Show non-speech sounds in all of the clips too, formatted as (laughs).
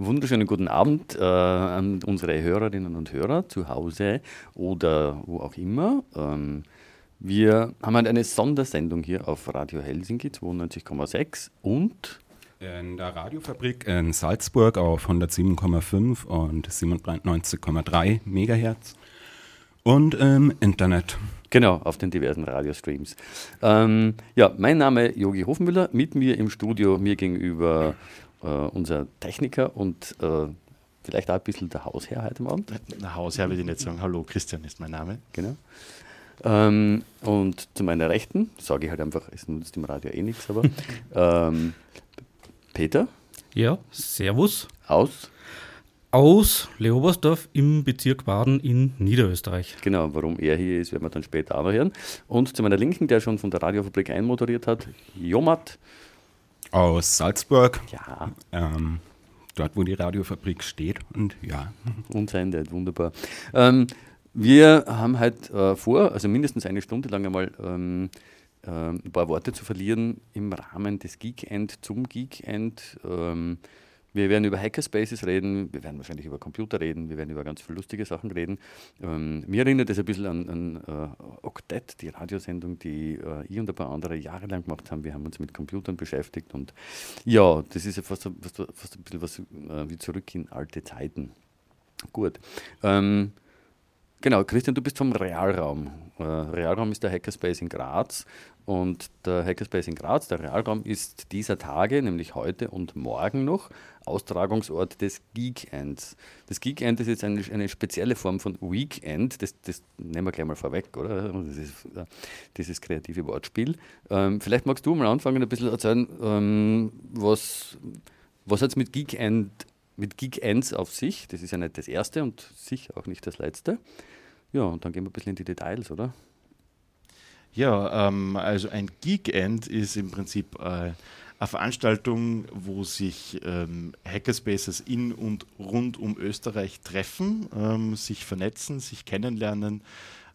Wunderschönen guten Abend äh, an unsere Hörerinnen und Hörer zu Hause oder wo auch immer. Ähm, wir haben halt eine Sondersendung hier auf Radio Helsinki 92,6 und in der Radiofabrik in Salzburg auf 107,5 und 97,3 Megahertz und im Internet. Genau, auf den diversen Radiostreams. Ähm, ja, mein Name Yogi Hofmüller, mit mir im Studio, mir gegenüber äh, unser Techniker und äh, vielleicht auch ein bisschen der Hausherr heute Abend. Der Hausherr würde ich nicht sagen. Hallo, Christian ist mein Name. Genau. Ähm, und zu meiner Rechten, sage ich halt einfach, es nutzt im Radio eh nichts, aber (laughs) ähm, Peter. Ja, Servus. Aus? Aus Leobersdorf im Bezirk Baden in Niederösterreich. Genau, warum er hier ist, werden wir dann später auch noch hören. Und zu meiner Linken, der schon von der Radiofabrik einmoderiert hat, Jomat. Aus Salzburg. Ja. Ähm, dort, wo die Radiofabrik steht. Und ja. Unsendet, wunderbar. Ähm, wir haben halt äh, vor, also mindestens eine Stunde lang einmal ähm, äh, ein paar Worte zu verlieren im Rahmen des Geekend zum Geekend. Ähm, wir werden über Hackerspaces reden, wir werden wahrscheinlich über Computer reden, wir werden über ganz viele lustige Sachen reden. Ähm, mir erinnert das ein bisschen an, an uh, Octet, die Radiosendung, die uh, ich und ein paar andere jahrelang gemacht haben. Wir haben uns mit Computern beschäftigt und ja, das ist ja fast, fast, fast ein bisschen was uh, wie zurück in alte Zeiten. Gut. Ähm, Genau, Christian, du bist vom Realraum. Äh, Realraum ist der Hackerspace in Graz und der Hackerspace in Graz, der Realraum, ist dieser Tage, nämlich heute und morgen noch, Austragungsort des Geekends. Das Geekend ist jetzt eine, eine spezielle Form von Weekend, das, das nehmen wir gleich mal vorweg, oder? Das ist, äh, dieses kreative Wortspiel. Ähm, vielleicht magst du mal anfangen, ein bisschen erzählen, ähm, was, was hat es mit Geekend mit Geekends auf sich. Das ist ja nicht das erste und sicher auch nicht das letzte. Ja, und dann gehen wir ein bisschen in die Details, oder? Ja, ähm, also ein Geekend ist im Prinzip äh, eine Veranstaltung, wo sich ähm, Hackerspaces in und rund um Österreich treffen, ähm, sich vernetzen, sich kennenlernen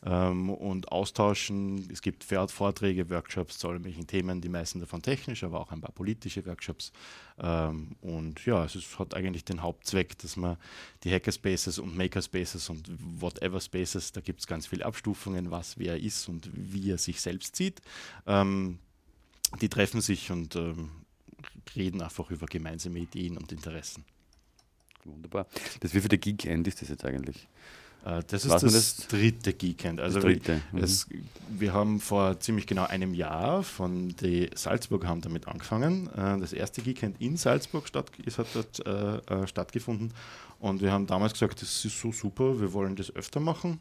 ähm, und austauschen. Es gibt Vorträge, Workshops zu allen möglichen Themen, die meisten davon technisch, aber auch ein paar politische Workshops. Ähm, und ja, es ist, hat eigentlich den Hauptzweck, dass man die Hackerspaces und Makerspaces und whatever Spaces, da gibt es ganz viele Abstufungen, was wer ist und wie er sich selbst sieht. Ähm, die treffen sich und ähm, reden einfach über gemeinsame Ideen und Interessen. Wunderbar. Das wie für der Geek-End ist das jetzt eigentlich? Äh, das ist das, das, dritte Geekend. Also dritte. Mhm. Es, wir haben vor ziemlich genau einem Jahr von die Salzburg haben damit angefangen. Äh, das erste Geekend in Salzburg statt, ist, hat dort äh, stattgefunden. Und wir haben damals gesagt, das ist so super, wir wollen das öfter machen.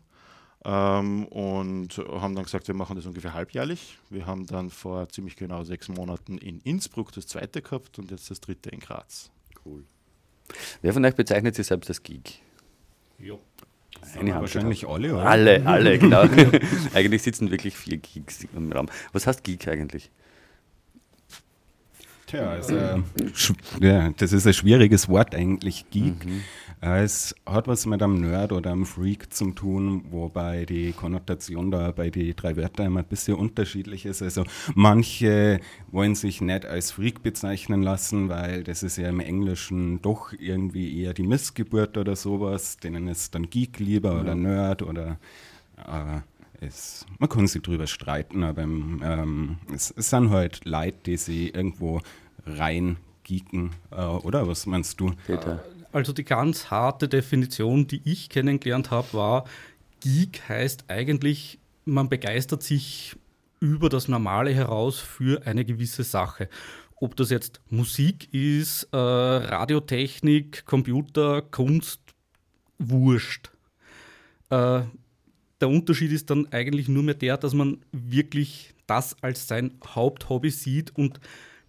Ähm, und haben dann gesagt, wir machen das ungefähr halbjährlich. Wir haben dann vor ziemlich genau sechs Monaten in Innsbruck das zweite gehabt und jetzt das dritte in Graz. Cool. Wer von euch bezeichnet sich selbst als Geek? Ja. Eine wahrscheinlich alle, oder? Alle, alle, (laughs) genau. (laughs) eigentlich sitzen wirklich vier Geeks im Raum. Was heißt Geek eigentlich? Tja, also, ja, das ist ein schwieriges Wort eigentlich, Geek. Mhm. Es hat was mit einem Nerd oder einem Freak zu tun, wobei die Konnotation da bei den drei Wörtern immer ein bisschen unterschiedlich ist. Also manche wollen sich nicht als Freak bezeichnen lassen, weil das ist ja im Englischen doch irgendwie eher die Missgeburt oder sowas. Denen ist dann Geek lieber ja. oder Nerd oder äh, es, man kann sich drüber streiten, aber ähm, es, es sind halt Leute, die sie irgendwo rein geeken, äh, oder? Was meinst du? Peter? Also die ganz harte Definition, die ich kennengelernt habe, war, Geek heißt eigentlich, man begeistert sich über das Normale heraus für eine gewisse Sache. Ob das jetzt Musik ist, äh, Radiotechnik, Computer, Kunst, wurscht. Äh, der Unterschied ist dann eigentlich nur mehr der, dass man wirklich das als sein Haupthobby sieht und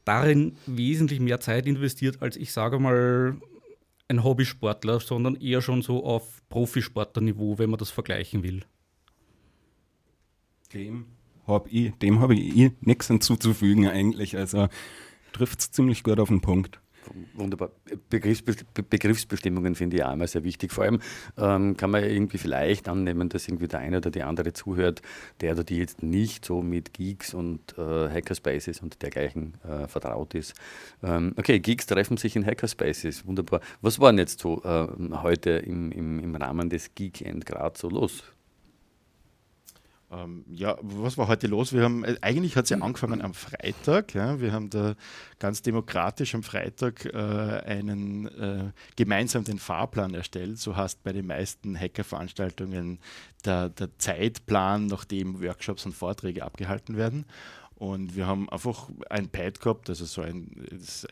darin wesentlich mehr Zeit investiert, als ich sage mal ein Hobbysportler, sondern eher schon so auf Profisportlerniveau, wenn man das vergleichen will. Dem habe ich, dem hab ich eh nichts hinzuzufügen eigentlich. Also trifft es ziemlich gut auf den Punkt. Wunderbar. Begriffsbe Begriffsbestimmungen finde ich auch immer sehr wichtig. Vor allem ähm, kann man irgendwie vielleicht annehmen, dass irgendwie der eine oder die andere zuhört, der oder die jetzt nicht so mit Geeks und äh, Hackerspaces und dergleichen äh, vertraut ist. Ähm, okay, Geeks treffen sich in Hackerspaces. Wunderbar. Was war denn jetzt so äh, heute im, im, im Rahmen des Geekend gerade so los? Ähm, ja, was war heute los? Wir haben, äh, eigentlich hat es ja angefangen am Freitag. Ja. Wir haben da ganz demokratisch am Freitag äh, einen äh, gemeinsam den Fahrplan erstellt. So heißt bei den meisten Hackerveranstaltungen der, der Zeitplan, nachdem Workshops und Vorträge abgehalten werden. Und wir haben einfach ein Pad gehabt, also so ein,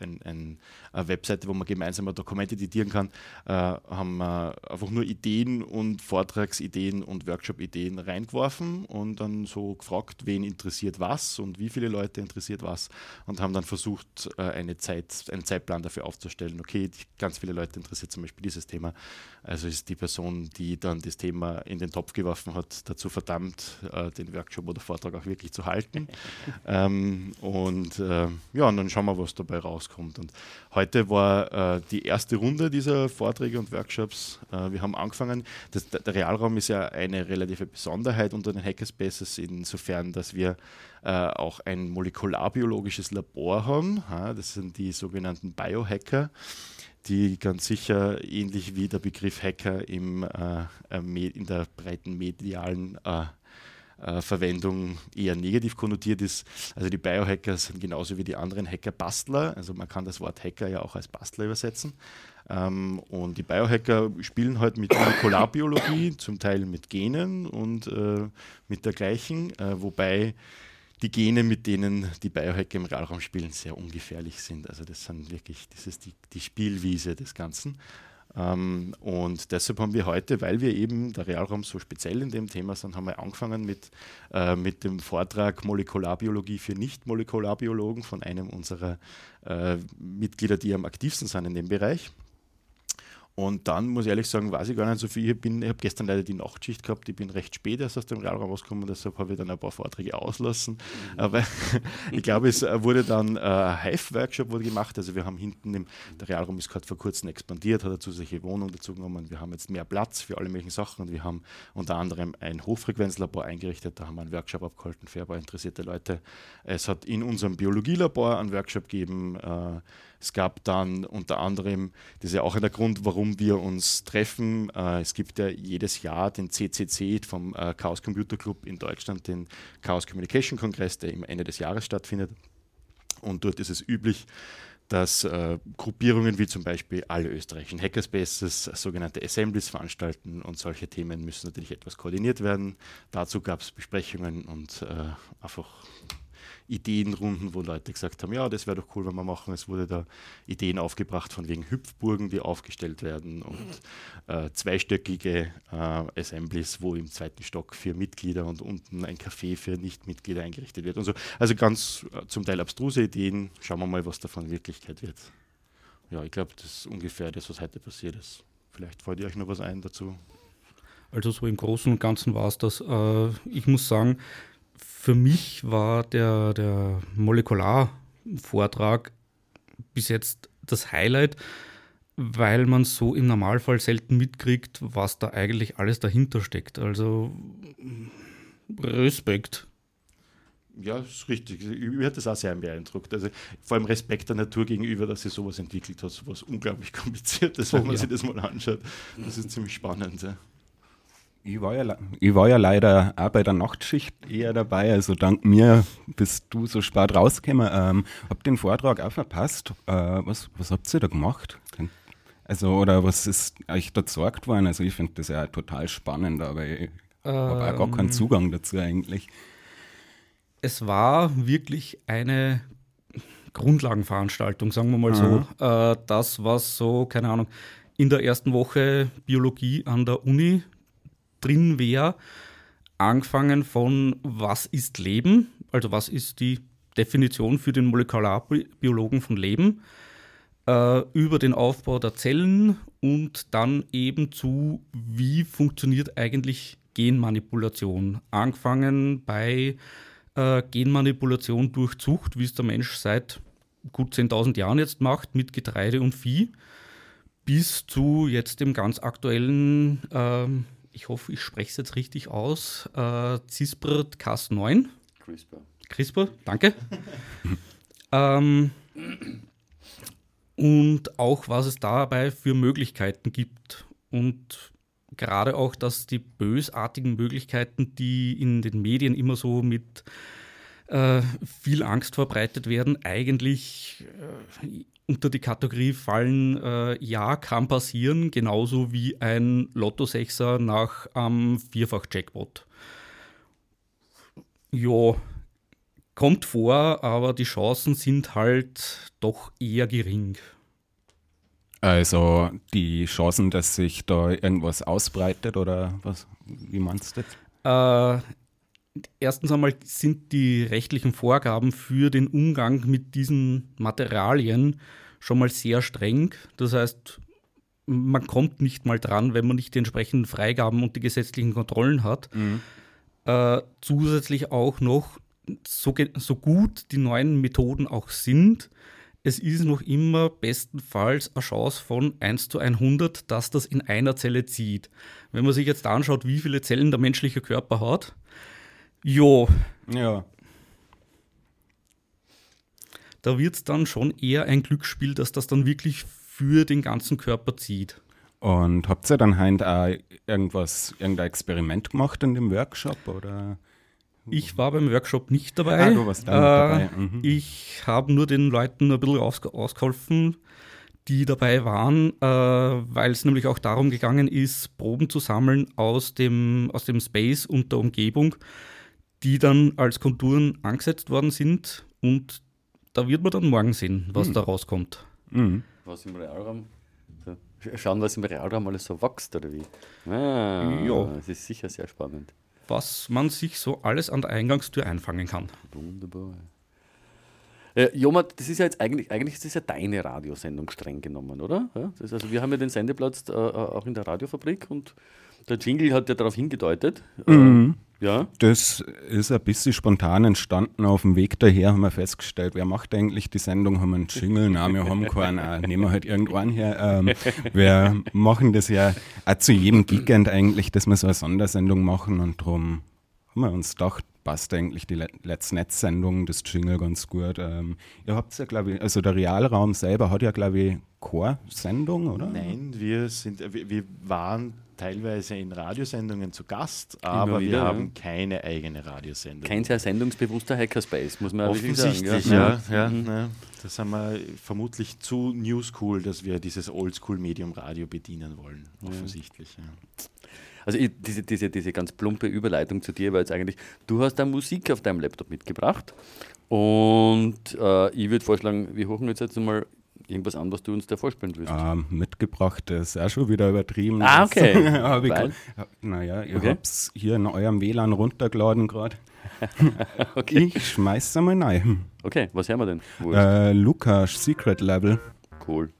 ein, ein, eine Webseite, wo man gemeinsam Dokumente editieren kann, äh, haben wir einfach nur Ideen und Vortragsideen und Workshop-Ideen reingeworfen und dann so gefragt, wen interessiert was und wie viele Leute interessiert was und haben dann versucht, äh, eine Zeit, einen Zeitplan dafür aufzustellen. Okay, ganz viele Leute interessiert zum Beispiel dieses Thema. Also ist die Person, die dann das Thema in den Topf geworfen hat, dazu verdammt, äh, den Workshop oder Vortrag auch wirklich zu halten. (laughs) Ähm, und äh, ja, und dann schauen wir, was dabei rauskommt. Und heute war äh, die erste Runde dieser Vorträge und Workshops. Äh, wir haben angefangen. Das, der Realraum ist ja eine relative Besonderheit unter den Hackerspaces, insofern, dass wir äh, auch ein molekularbiologisches Labor haben. Ja, das sind die sogenannten Biohacker die ganz sicher ähnlich wie der Begriff Hacker im, äh, in der breiten medialen äh, Verwendung eher negativ konnotiert ist. Also die Biohacker sind genauso wie die anderen Hacker Bastler. Also man kann das Wort Hacker ja auch als Bastler übersetzen. Ähm, und die Biohacker spielen halt mit Molekularbiologie, zum Teil mit Genen und äh, mit dergleichen, äh, wobei die Gene, mit denen die Biohacker im Realraum spielen, sehr ungefährlich sind. Also das sind wirklich, das ist die, die Spielwiese des Ganzen. Ähm, und deshalb haben wir heute, weil wir eben der Realraum so speziell in dem Thema sind, haben wir angefangen mit, äh, mit dem Vortrag Molekularbiologie für Nicht-Molekularbiologen von einem unserer äh, Mitglieder, die am aktivsten sind in dem Bereich. Und dann muss ich ehrlich sagen, weiß ich gar nicht so viel. Ich, ich habe gestern leider die Nachtschicht gehabt, ich bin recht spät erst aus dem Realraum rausgekommen, deshalb habe ich dann ein paar Vorträge auslassen. Mhm. Aber (laughs) ich glaube, es wurde dann ein Hive-Workshop gemacht. Also wir haben hinten im, der Realraum ist gerade vor kurzem expandiert, hat eine zusätzliche Wohnung dazu genommen. Wir haben jetzt mehr Platz für alle möglichen Sachen und wir haben unter anderem ein Hochfrequenzlabor eingerichtet. Da haben wir einen Workshop abgehalten für ein paar interessierte Leute. Es hat in unserem Biologielabor einen Workshop gegeben. Äh, es gab dann unter anderem, das ist ja auch der Grund, warum wir uns treffen. Äh, es gibt ja jedes Jahr den CCC vom äh, Chaos Computer Club in Deutschland, den Chaos Communication Kongress, der im Ende des Jahres stattfindet. Und dort ist es üblich, dass äh, Gruppierungen wie zum Beispiel alle österreichischen Hackerspaces sogenannte Assemblies veranstalten und solche Themen müssen natürlich etwas koordiniert werden. Dazu gab es Besprechungen und äh, einfach Ideenrunden, wo Leute gesagt haben, ja, das wäre doch cool, wenn wir machen. Es wurde da Ideen aufgebracht von wegen Hüpfburgen, die aufgestellt werden und äh, zweistöckige äh, Assemblies, wo im zweiten Stock für Mitglieder und unten ein Café für Nichtmitglieder eingerichtet wird und so. Also ganz äh, zum Teil abstruse Ideen. Schauen wir mal, was davon Wirklichkeit wird. Ja, ich glaube, das ist ungefähr das, was heute passiert ist. Vielleicht fällt ihr euch noch was ein dazu. Also so im Großen und Ganzen war es das. Äh, ich muss sagen, für mich war der, der Molekularvortrag bis jetzt das Highlight, weil man so im Normalfall selten mitkriegt, was da eigentlich alles dahinter steckt. Also Respekt. Ja, das ist richtig. Mir hat das auch sehr beeindruckt. Also vor allem Respekt der Natur gegenüber, dass sie sowas entwickelt hat, sowas unglaublich (laughs) kompliziertes, wenn man ja. sich das mal anschaut. Das ist ziemlich spannend. Ja. Ich war, ja, ich war ja leider auch bei der Nachtschicht eher dabei, also dank mir bist du so spät rausgekommen. Ähm, hab den Vortrag auch verpasst. Äh, was, was habt ihr da gemacht? Also, oder was ist euch da gesorgt worden? Also, ich finde das ja total spannend, aber ich ähm, habe auch gar keinen ähm. Zugang dazu eigentlich. Es war wirklich eine Grundlagenveranstaltung, sagen wir mal mhm. so. Äh, das, was so, keine Ahnung, in der ersten Woche Biologie an der Uni drin wäre, angefangen von was ist Leben, also was ist die Definition für den Molekularbiologen von Leben, äh, über den Aufbau der Zellen und dann eben zu, wie funktioniert eigentlich Genmanipulation. Angefangen bei äh, Genmanipulation durch Zucht, wie es der Mensch seit gut 10.000 Jahren jetzt macht, mit Getreide und Vieh, bis zu jetzt dem ganz aktuellen, äh, ich hoffe, ich spreche es jetzt richtig aus, äh, CRISPR-Cas9. CRISPR. CRISPR, danke. (laughs) ähm, und auch, was es dabei für Möglichkeiten gibt. Und gerade auch, dass die bösartigen Möglichkeiten, die in den Medien immer so mit äh, viel Angst verbreitet werden, eigentlich äh, unter die Kategorie fallen, äh, ja, kann passieren, genauso wie ein Lotto-Sechser nach ähm, Vierfach-Jackpot. Ja, kommt vor, aber die Chancen sind halt doch eher gering. Also die Chancen, dass sich da irgendwas ausbreitet oder was? Wie meinst du das? Äh, erstens einmal sind die rechtlichen Vorgaben für den Umgang mit diesen Materialien schon mal sehr streng. Das heißt, man kommt nicht mal dran, wenn man nicht die entsprechenden Freigaben und die gesetzlichen Kontrollen hat. Mhm. Äh, zusätzlich auch noch, so, so gut die neuen Methoden auch sind, es ist noch immer bestenfalls eine Chance von 1 zu 100, dass das in einer Zelle zieht. Wenn man sich jetzt anschaut, wie viele Zellen der menschliche Körper hat, jo. Ja. Da wird es dann schon eher ein Glücksspiel, dass das dann wirklich für den ganzen Körper zieht. Und habt ihr dann halt auch irgendwas, irgendein Experiment gemacht in dem Workshop oder? Ich war beim Workshop nicht dabei. Ah, du warst da äh, dabei. Mhm. Ich habe nur den Leuten ein bisschen aus, ausgeholfen, die dabei waren, äh, weil es nämlich auch darum gegangen ist, Proben zu sammeln aus dem, aus dem Space und der Umgebung, die dann als Konturen angesetzt worden sind. Und da wird man dann morgen sehen, was mhm. da rauskommt. Mhm. Was im Realraum schauen, was im Realraum alles so wächst, oder wie? Ah, ja. Das ist sicher sehr spannend was man sich so alles an der Eingangstür einfangen kann. Wunderbar. Äh, Joma, das ist ja jetzt eigentlich, eigentlich ist das ja deine Radiosendung streng genommen, oder? Ja, das, also wir haben ja den Sendeplatz äh, äh auch in der Radiofabrik und der Jingle hat ja darauf hingedeutet. Mhm. Äh, ja. Das ist ein bisschen spontan entstanden. Auf dem Weg daher haben wir festgestellt, wer macht eigentlich die Sendung? Haben wir einen Jingle? Nein, wir haben keinen. Äh, nehmen wir halt irgendwann her. Ähm, wir machen das ja auch zu jedem Weekend eigentlich, dass wir so eine Sondersendung machen und darum haben wir uns gedacht, passt eigentlich die Let's Netz-Sendung, das Jingle ganz gut. Ähm, ihr habt ja, glaube ich, also der Realraum selber hat ja, glaube ich, Chor-Sendung, oder? Nein, wir sind, wir, wir waren teilweise in Radiosendungen zu Gast, aber wieder, wir haben ja. keine eigene Radiosendung. Kein sehr sendungsbewusster Hackerspace, muss man Offensichtlich, wirklich sagen. Ja, ja, ja mhm. das haben wir vermutlich zu New School, dass wir dieses Oldschool-Medium Radio bedienen wollen. Offensichtlich, ja. Also ich, diese, diese, diese ganz plumpe Überleitung zu dir war jetzt eigentlich, du hast da Musik auf deinem Laptop mitgebracht und äh, ich würde vorschlagen, wir hochen jetzt, jetzt mal irgendwas an, was du uns da vorspielen willst. Ähm, mitgebracht ist auch schon wieder übertrieben. Ah, okay. (laughs) naja, ihr okay. habt es hier in eurem WLAN runtergeladen gerade. (laughs) okay. Ich schmeiß es mal rein. Okay, was hören wir denn? Äh, Lukas Secret Level. Cool.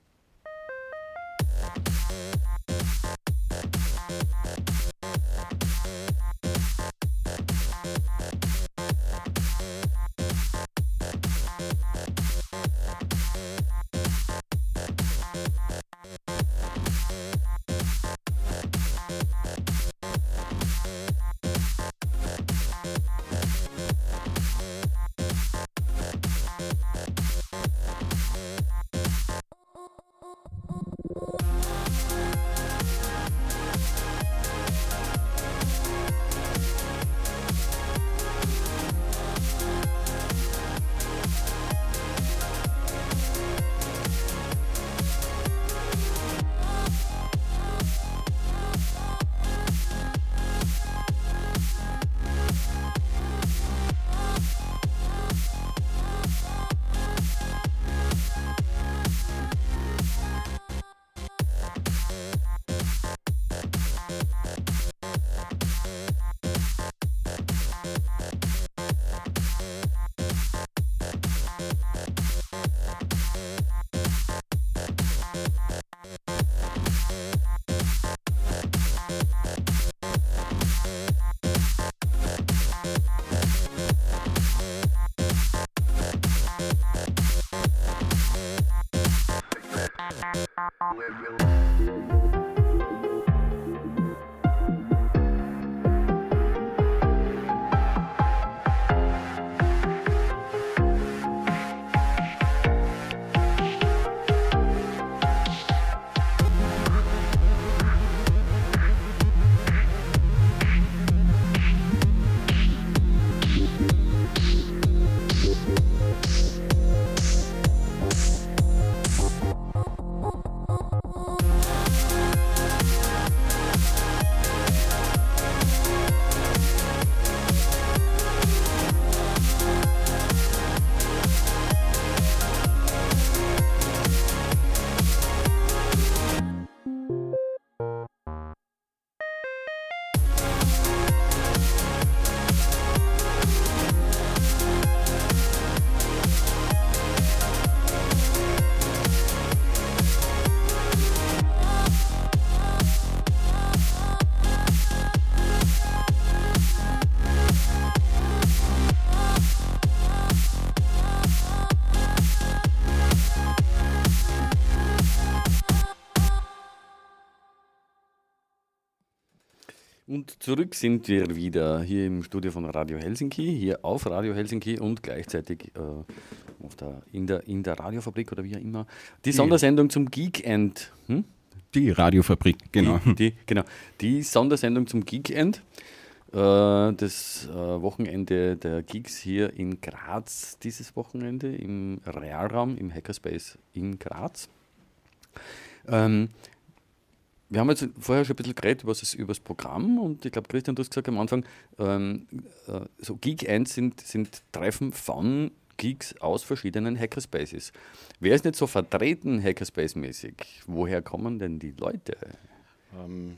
Zurück sind wir wieder hier im Studio von Radio Helsinki, hier auf Radio Helsinki und gleichzeitig äh, auf der, in, der, in der Radiofabrik oder wie auch immer. Die Sondersendung zum Geekend. Hm? Die Radiofabrik, genau. Die, die, genau. Die Sondersendung zum Geekend. Äh, das äh, Wochenende der Geeks hier in Graz, dieses Wochenende im Realraum, im Hackerspace in Graz. Ähm, wir haben jetzt vorher schon ein bisschen geredet über das, über das Programm und ich glaube, Christian, du hast gesagt am Anfang, ähm, äh, so Geek 1 sind, sind Treffen von Geeks aus verschiedenen Hackerspaces. Wer ist nicht so vertreten Hackerspace-mäßig? Woher kommen denn die Leute? Ähm,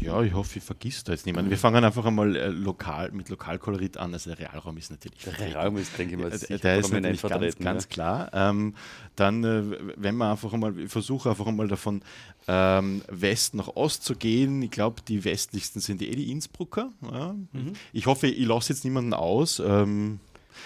ja, ich hoffe, ich vergiss da jetzt niemanden. Wir fangen einfach einmal äh, lokal, mit Lokalkolorit an. Also der Realraum ist natürlich. Der Realraum ist, denke ich mal, äh, der ist natürlich ganz, ganz klar. Ähm, dann, äh, wenn man einfach einmal, ich versuche einfach einmal davon ähm, West nach Ost zu gehen. Ich glaube, die westlichsten sind die, eh die Innsbrucker. Ja. Mhm. Ich hoffe, ich lasse jetzt niemanden aus. Ähm,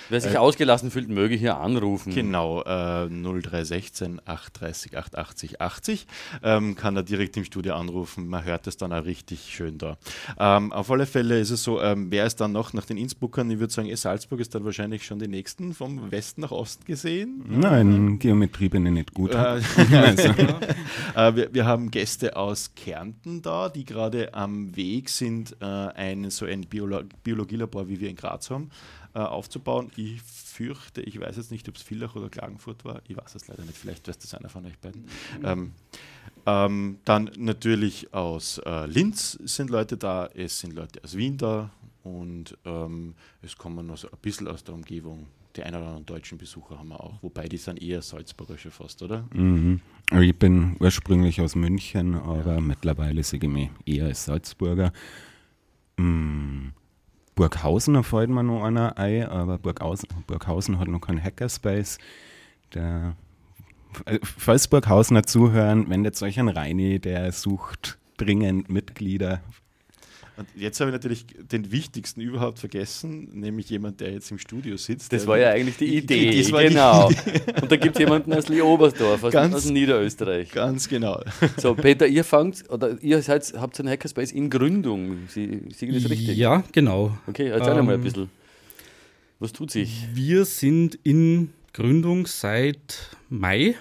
Wer sich äh, ausgelassen fühlt, möge hier anrufen. Genau, äh, 0316 830 880 80 ähm, kann er direkt im Studio anrufen. Man hört es dann auch richtig schön da. Ähm, auf alle Fälle ist es so, ähm, wer ist dann noch nach den Innsbruckern? Ich würde sagen, eh, Salzburg ist dann wahrscheinlich schon die nächsten vom Westen nach Osten gesehen. Nein, Geometrie bin ich nicht gut. Äh, (laughs) (laughs) also. (laughs) äh, wir, wir, haben Gäste aus Kärnten da, die gerade am Weg sind, äh, ein, so ein Biolo Biologielabor, wie wir in Graz haben, äh, aufzubauen. Ich fürchte, ich weiß jetzt nicht, ob es Villach oder Klagenfurt war. Ich weiß es leider nicht. Vielleicht weiß das einer von euch beiden. Mhm. Ähm, ähm, dann natürlich aus äh, Linz sind Leute da, es sind Leute aus Wien da und ähm, es kommen noch so ein bisschen aus der Umgebung. Die ein oder anderen deutschen Besucher haben wir auch, wobei die sind eher Salzburgerische fast, oder? Mhm. Ich bin ursprünglich aus München, aber ja. mittlerweile sehe ich mich eher als Salzburger. Mhm. Burghausen fällt mir noch einer ein, aber Burghausen, Burghausen hat noch keinen Hackerspace. Der, falls Burghausener zuhören, wendet euch an Reini, der sucht dringend Mitglieder und jetzt habe ich natürlich den wichtigsten überhaupt vergessen, nämlich jemand, der jetzt im Studio sitzt. Das war ja eigentlich die Idee, die, genau. Die Idee. Und da gibt es jemanden aus Lee Oberstdorf, aus, ganz, aus Niederösterreich. Ganz genau. So, Peter, ihr fangt, oder ihr seid, habt einen Hackerspace in Gründung. Sie, Sie das richtig? Ja, genau. Okay, erzähl ähm, mal ein bisschen. Was tut sich? Wir sind in Gründung seit Mai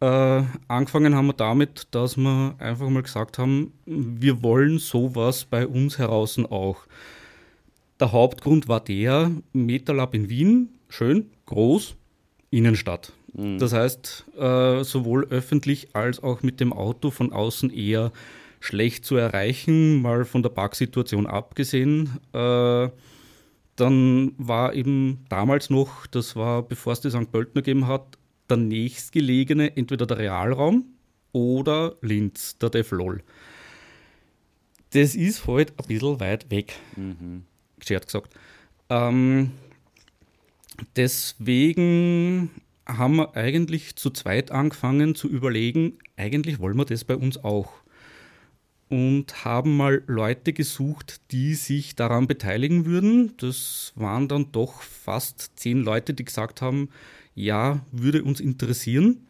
äh, angefangen haben wir damit, dass wir einfach mal gesagt haben, wir wollen sowas bei uns heraus auch. Der Hauptgrund war der, MetaLab in Wien, schön, groß, Innenstadt. Mhm. Das heißt, äh, sowohl öffentlich als auch mit dem Auto von außen eher schlecht zu erreichen, mal von der Parksituation abgesehen. Äh, dann war eben damals noch, das war bevor es die St. Pöltner gegeben hat, der nächstgelegene entweder der Realraum oder Linz, der DevLol. Das ist halt ein bisschen weit weg, mhm. geschert gesagt. Ähm, deswegen haben wir eigentlich zu zweit angefangen zu überlegen, eigentlich wollen wir das bei uns auch. Und haben mal Leute gesucht, die sich daran beteiligen würden. Das waren dann doch fast zehn Leute, die gesagt haben, ja, würde uns interessieren.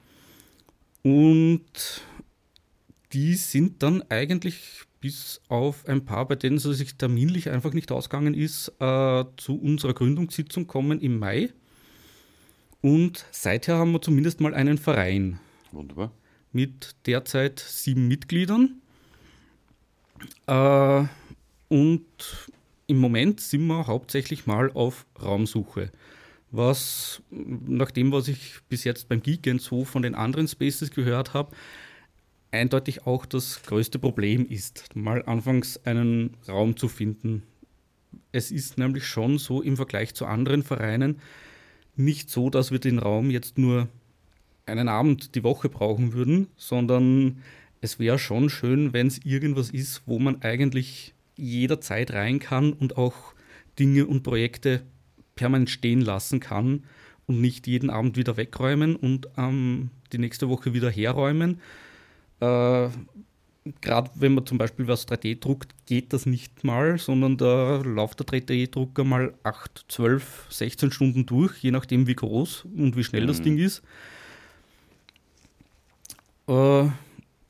Und die sind dann eigentlich bis auf ein paar, bei denen es sich terminlich einfach nicht ausgegangen ist, äh, zu unserer Gründungssitzung kommen im Mai. Und seither haben wir zumindest mal einen Verein Wunderbar. mit derzeit sieben Mitgliedern. Äh, und im Moment sind wir hauptsächlich mal auf Raumsuche. Was, nach dem, was ich bis jetzt beim Geekend so von den anderen Spaces gehört habe, eindeutig auch das größte Problem ist, mal anfangs einen Raum zu finden. Es ist nämlich schon so im Vergleich zu anderen Vereinen nicht so, dass wir den Raum jetzt nur einen Abend die Woche brauchen würden, sondern es wäre schon schön, wenn es irgendwas ist, wo man eigentlich jederzeit rein kann und auch Dinge und Projekte permanent stehen lassen kann und nicht jeden Abend wieder wegräumen und ähm, die nächste Woche wieder herräumen. Äh, Gerade wenn man zum Beispiel was 3D druckt, geht das nicht mal, sondern da läuft der 3D-Drucker mal 8, 12, 16 Stunden durch, je nachdem wie groß und wie schnell das Ding ist. Äh,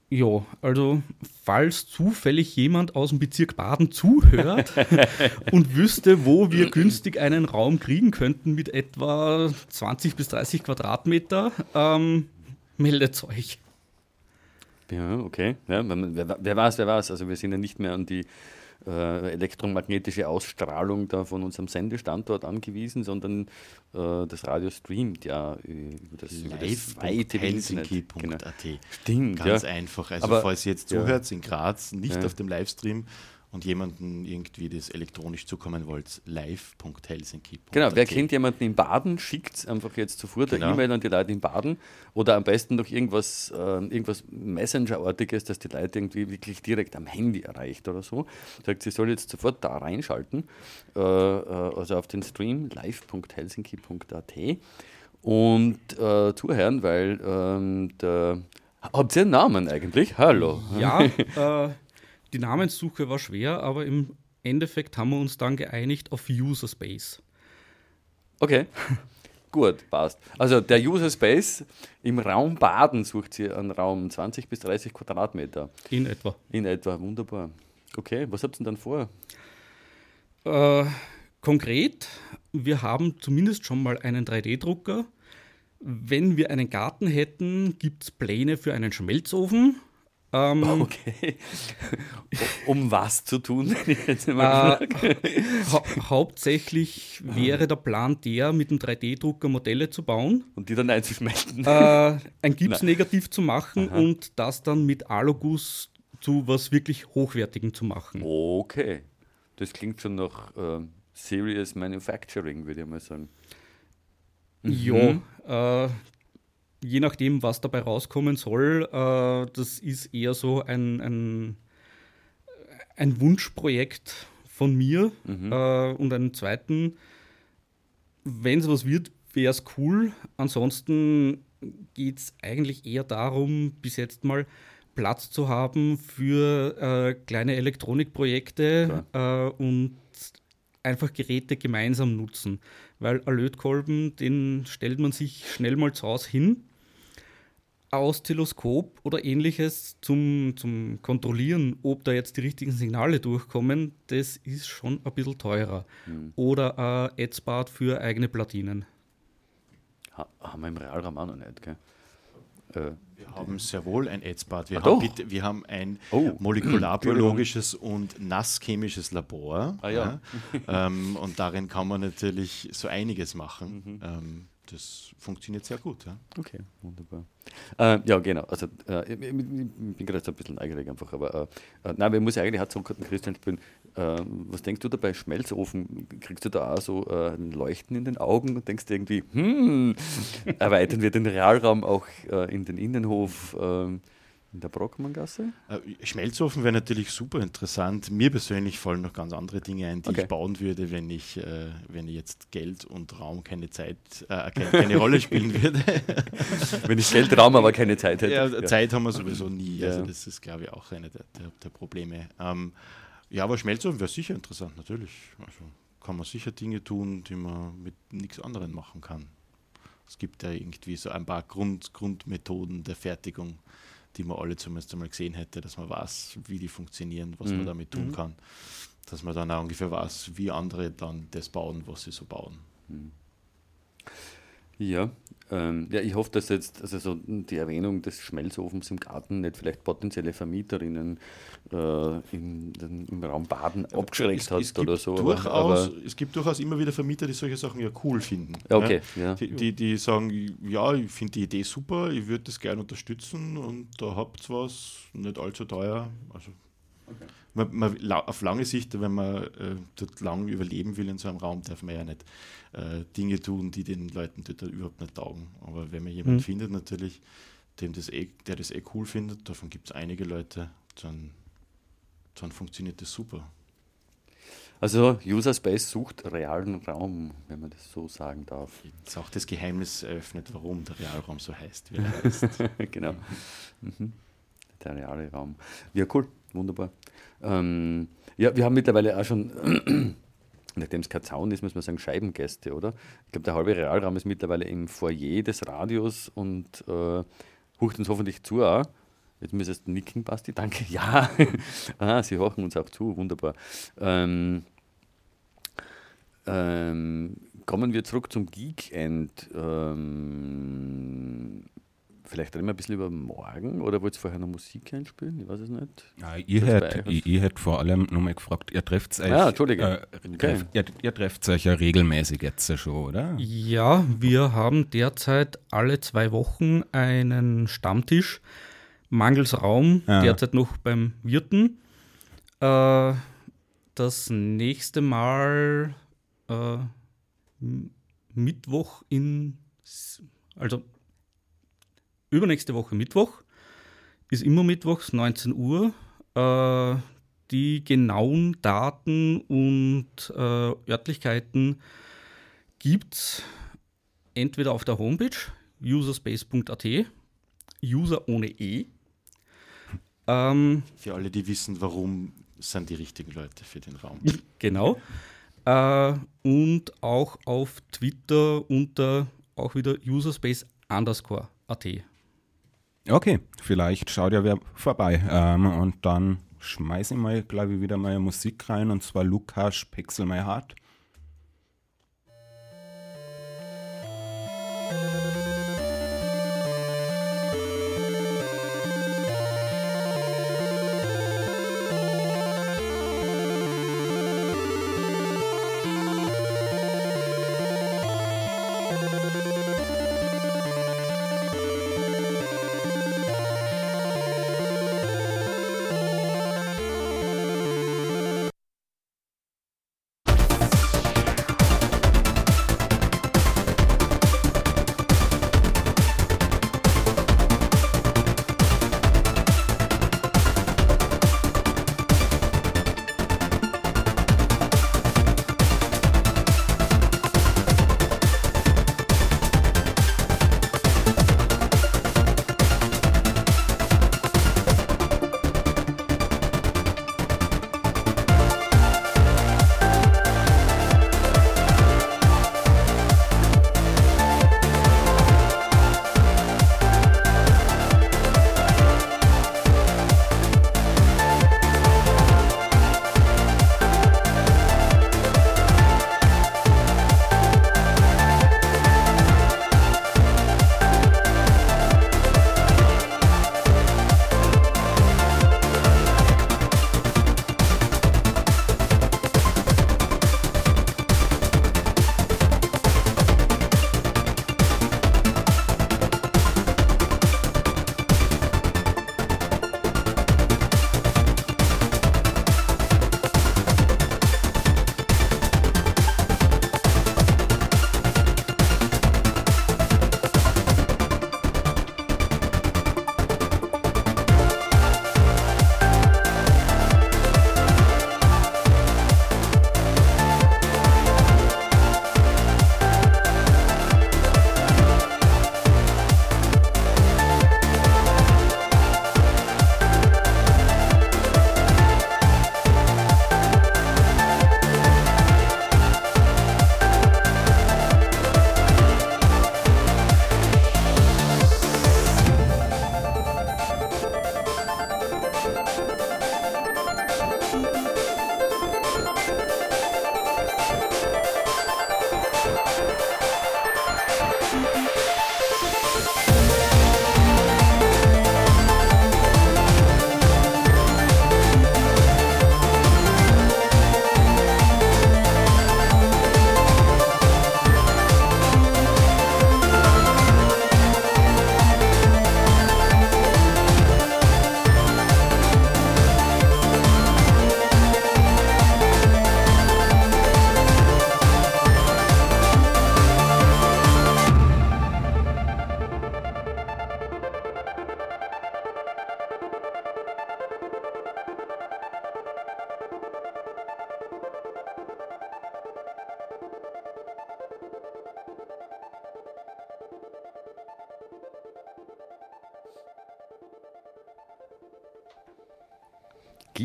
ja, also falls zufällig jemand aus dem Bezirk Baden zuhört (laughs) und wüsste, wo wir günstig einen Raum kriegen könnten mit etwa 20 bis 30 Quadratmeter, ähm, meldet euch. Ja, okay. Ja, wer, wer weiß, wer weiß. Also wir sind ja nicht mehr an die äh, elektromagnetische Ausstrahlung da von unserem Sendestandort angewiesen, sondern äh, das Radio streamt ja über das, über das weite Helsinki.at. Genau. Stimmt, Ganz ja. einfach. Also Aber- falls ihr jetzt ja. zuhört in Graz, nicht Ja. auf dem Livestream und jemanden irgendwie das elektronisch zukommen wollt, live.helsinki.at. Genau, wer kennt jemanden in Baden, schickt einfach jetzt sofort Genau. eine E-Mail an die Leute in Baden oder am besten noch irgendwas, äh, irgendwas Messenger-artiges, dass die Leute irgendwie wirklich direkt am Handy erreicht oder so. Sagt, sie soll jetzt sofort da reinschalten, äh, äh, also auf den Stream live.helsinki.at und äh, zuhören, weil ähm, der, habt ihr einen Namen eigentlich? Hallo. Ja, (laughs) äh, die Namenssuche war schwer, aber im Endeffekt haben wir uns dann geeinigt auf User Space. Okay, (laughs) gut, passt. Also der User Space im Raum Baden sucht sie einen Raum 20 bis 30 Quadratmeter. In etwa. In etwa, wunderbar. Okay, was habt ihr denn dann vor? Äh, konkret, wir haben zumindest schon mal einen 3D-Drucker. Wenn wir einen Garten hätten, gibt es Pläne für einen Schmelzofen. Ähm, (laughs) Okay. um was zu tun, (laughs) wenn ich jetzt mal Äh, frage? (laughs) hau hauptsächlich wäre der Plan der, mit dem 3D-Drucker Modelle zu bauen, Und die dann einzuschmelzen. äh, ein Gipsnegativ zu machen und das dann mit Aluguss zu was wirklich Hochwertigem zu machen. Okay. Das klingt schon nach ähm, Serious Manufacturing, würde ich mal sagen. Ja, äh, je nachdem, was dabei rauskommen soll, äh, das ist eher so ein, ein, ein Wunschprojekt von mir äh, und einen zweiten. Wenn es was wird, wäre es cool. Ansonsten geht es eigentlich eher darum, bis jetzt mal Platz zu haben für äh, kleine Elektronikprojekte äh, und einfach Geräte gemeinsam nutzen. Weil ein Lötkolben, den stellt man sich schnell mal zu Hause hin. Ein Oszilloskop oder ähnliches zum, zum Kontrollieren, ob da jetzt die richtigen Signale durchkommen, das ist schon ein bisschen teurer. Oder ein Adsbart für eigene Platinen. Ha haben wir im Realraum auch noch nicht, gell? Äh, Wir haben sehr wohl ein Adsbad. Wir, Ah, haben bitte, wir haben ein Oh. (clears throat) molekularbiologisches und nasschemisches Labor. Ah, ja. (laughs) ähm, und darin kann man natürlich so einiges Mhm. machen. Ähm, das funktioniert sehr gut. Ja. Okay, wunderbar. Äh, ja, genau. Also, äh, ich, ich, ich bin gerade so ein bisschen neugierig einfach, aber äh, äh, nein, wir muss eigentlich auch zum Christian spielen. Äh, was denkst du dabei, Schmelzofen? Kriegst du da auch so äh, ein Leuchten in den Augen und denkst irgendwie, hm, (laughs) erweitern wir den Realraum auch äh, in den Innenhof ähm, in der Brockmanngasse? Äh, Schmelzofen wäre natürlich super interessant. Mir persönlich fallen noch ganz andere Dinge ein, die Okay. ich bauen würde, wenn ich, äh, wenn jetzt Geld und Raum keine Zeit, äh, keine, keine Rolle spielen würde. (laughs) Wenn ich Geld, Raum, aber keine Zeit hätte. Ja, Zeit haben wir sowieso nie. Ja. Also das ist, glaube ich, auch eine der, der, der Probleme. Ähm, ja, aber Schmelzofen wäre sicher interessant, natürlich. Also kann man sicher Dinge tun, die man mit nichts anderem machen kann. Es gibt ja irgendwie so ein paar Grund, Grundmethoden der Fertigung, die man alle zumindest einmal gesehen hätte, dass man weiß, wie die funktionieren, was Mhm. man damit tun kann. Dass man dann auch ungefähr weiß, wie andere dann das bauen, was sie so bauen. Ja, ähm, ja, ich hoffe, dass jetzt also so die Erwähnung des Schmelzofens im Garten nicht vielleicht potenzielle Vermieterinnen äh, in, den, im Raum Baden abgeschreckt hat gibt oder so. Durchaus, aber, es gibt durchaus immer wieder Vermieter, die solche Sachen ja cool finden. ja, okay, ja. Die, die, die sagen, ja, ich finde die Idee super, ich würde das gerne unterstützen und da habt ihr was, nicht allzu teuer. Also man, man, lau- auf lange Sicht, wenn man äh, dort lang überleben will in so einem Raum, darf man ja nicht äh, Dinge tun, die den Leuten dort überhaupt nicht taugen. Aber wenn man jemanden Mhm. findet, natürlich, dem das eh, der das eh cool findet, davon gibt es einige Leute, dann, dann funktioniert das super. Also User Space sucht realen Raum, wenn man das so sagen darf. Jetzt ist auch das Geheimnis eröffnet, warum der Realraum so heißt, wie er heißt. (laughs) genau. Mhm. Der reale Raum. Ja, cool, wunderbar. Ähm, ja, wir haben mittlerweile auch schon, (clears throat) nachdem es kein Zaun ist, muss man sagen, Scheibengäste, oder? Ich glaube, der halbe Realraum ist mittlerweile im Foyer des Radios und äh, hucht uns hoffentlich zu auch. Jetzt müsstest du nicken, Basti, danke. (laughs) Ja, ah, Sie horchen uns auch zu, wunderbar. Ähm, ähm, kommen wir zurück zum Geekend. Ähm, vielleicht reden wir ein bisschen über morgen oder wollt ihr vorher noch Musik einspielen? Ich weiß es nicht. Ja, ich hätte ich, vor allem nochmal gefragt, ihr trefft euch, Ah, Entschuldige. äh, treff, ihr, ihr trefft euch ja regelmäßig jetzt ja schon, oder? Ja, wir haben derzeit alle zwei Wochen einen Stammtisch, mangels Raum, Ja. derzeit noch beim Wirten. Äh, das nächste Mal äh, Mittwoch in, also übernächste Woche Mittwoch, ist immer Mittwochs, 19 Uhr. Äh, die genauen Daten und äh, Örtlichkeiten gibt es entweder auf der Homepage userspace.at, User ohne E. Ähm, Für alle, die wissen, warum sind die richtigen Leute für den Raum. (laughs) genau. Äh, und auch auf Twitter unter auch wieder userspace underscore at. Okay, vielleicht schaut ja wer vorbei. Ähm, und dann schmeiße ich mal, glaube ich, wieder mal Musik rein und zwar Lukas Pixel My Heart.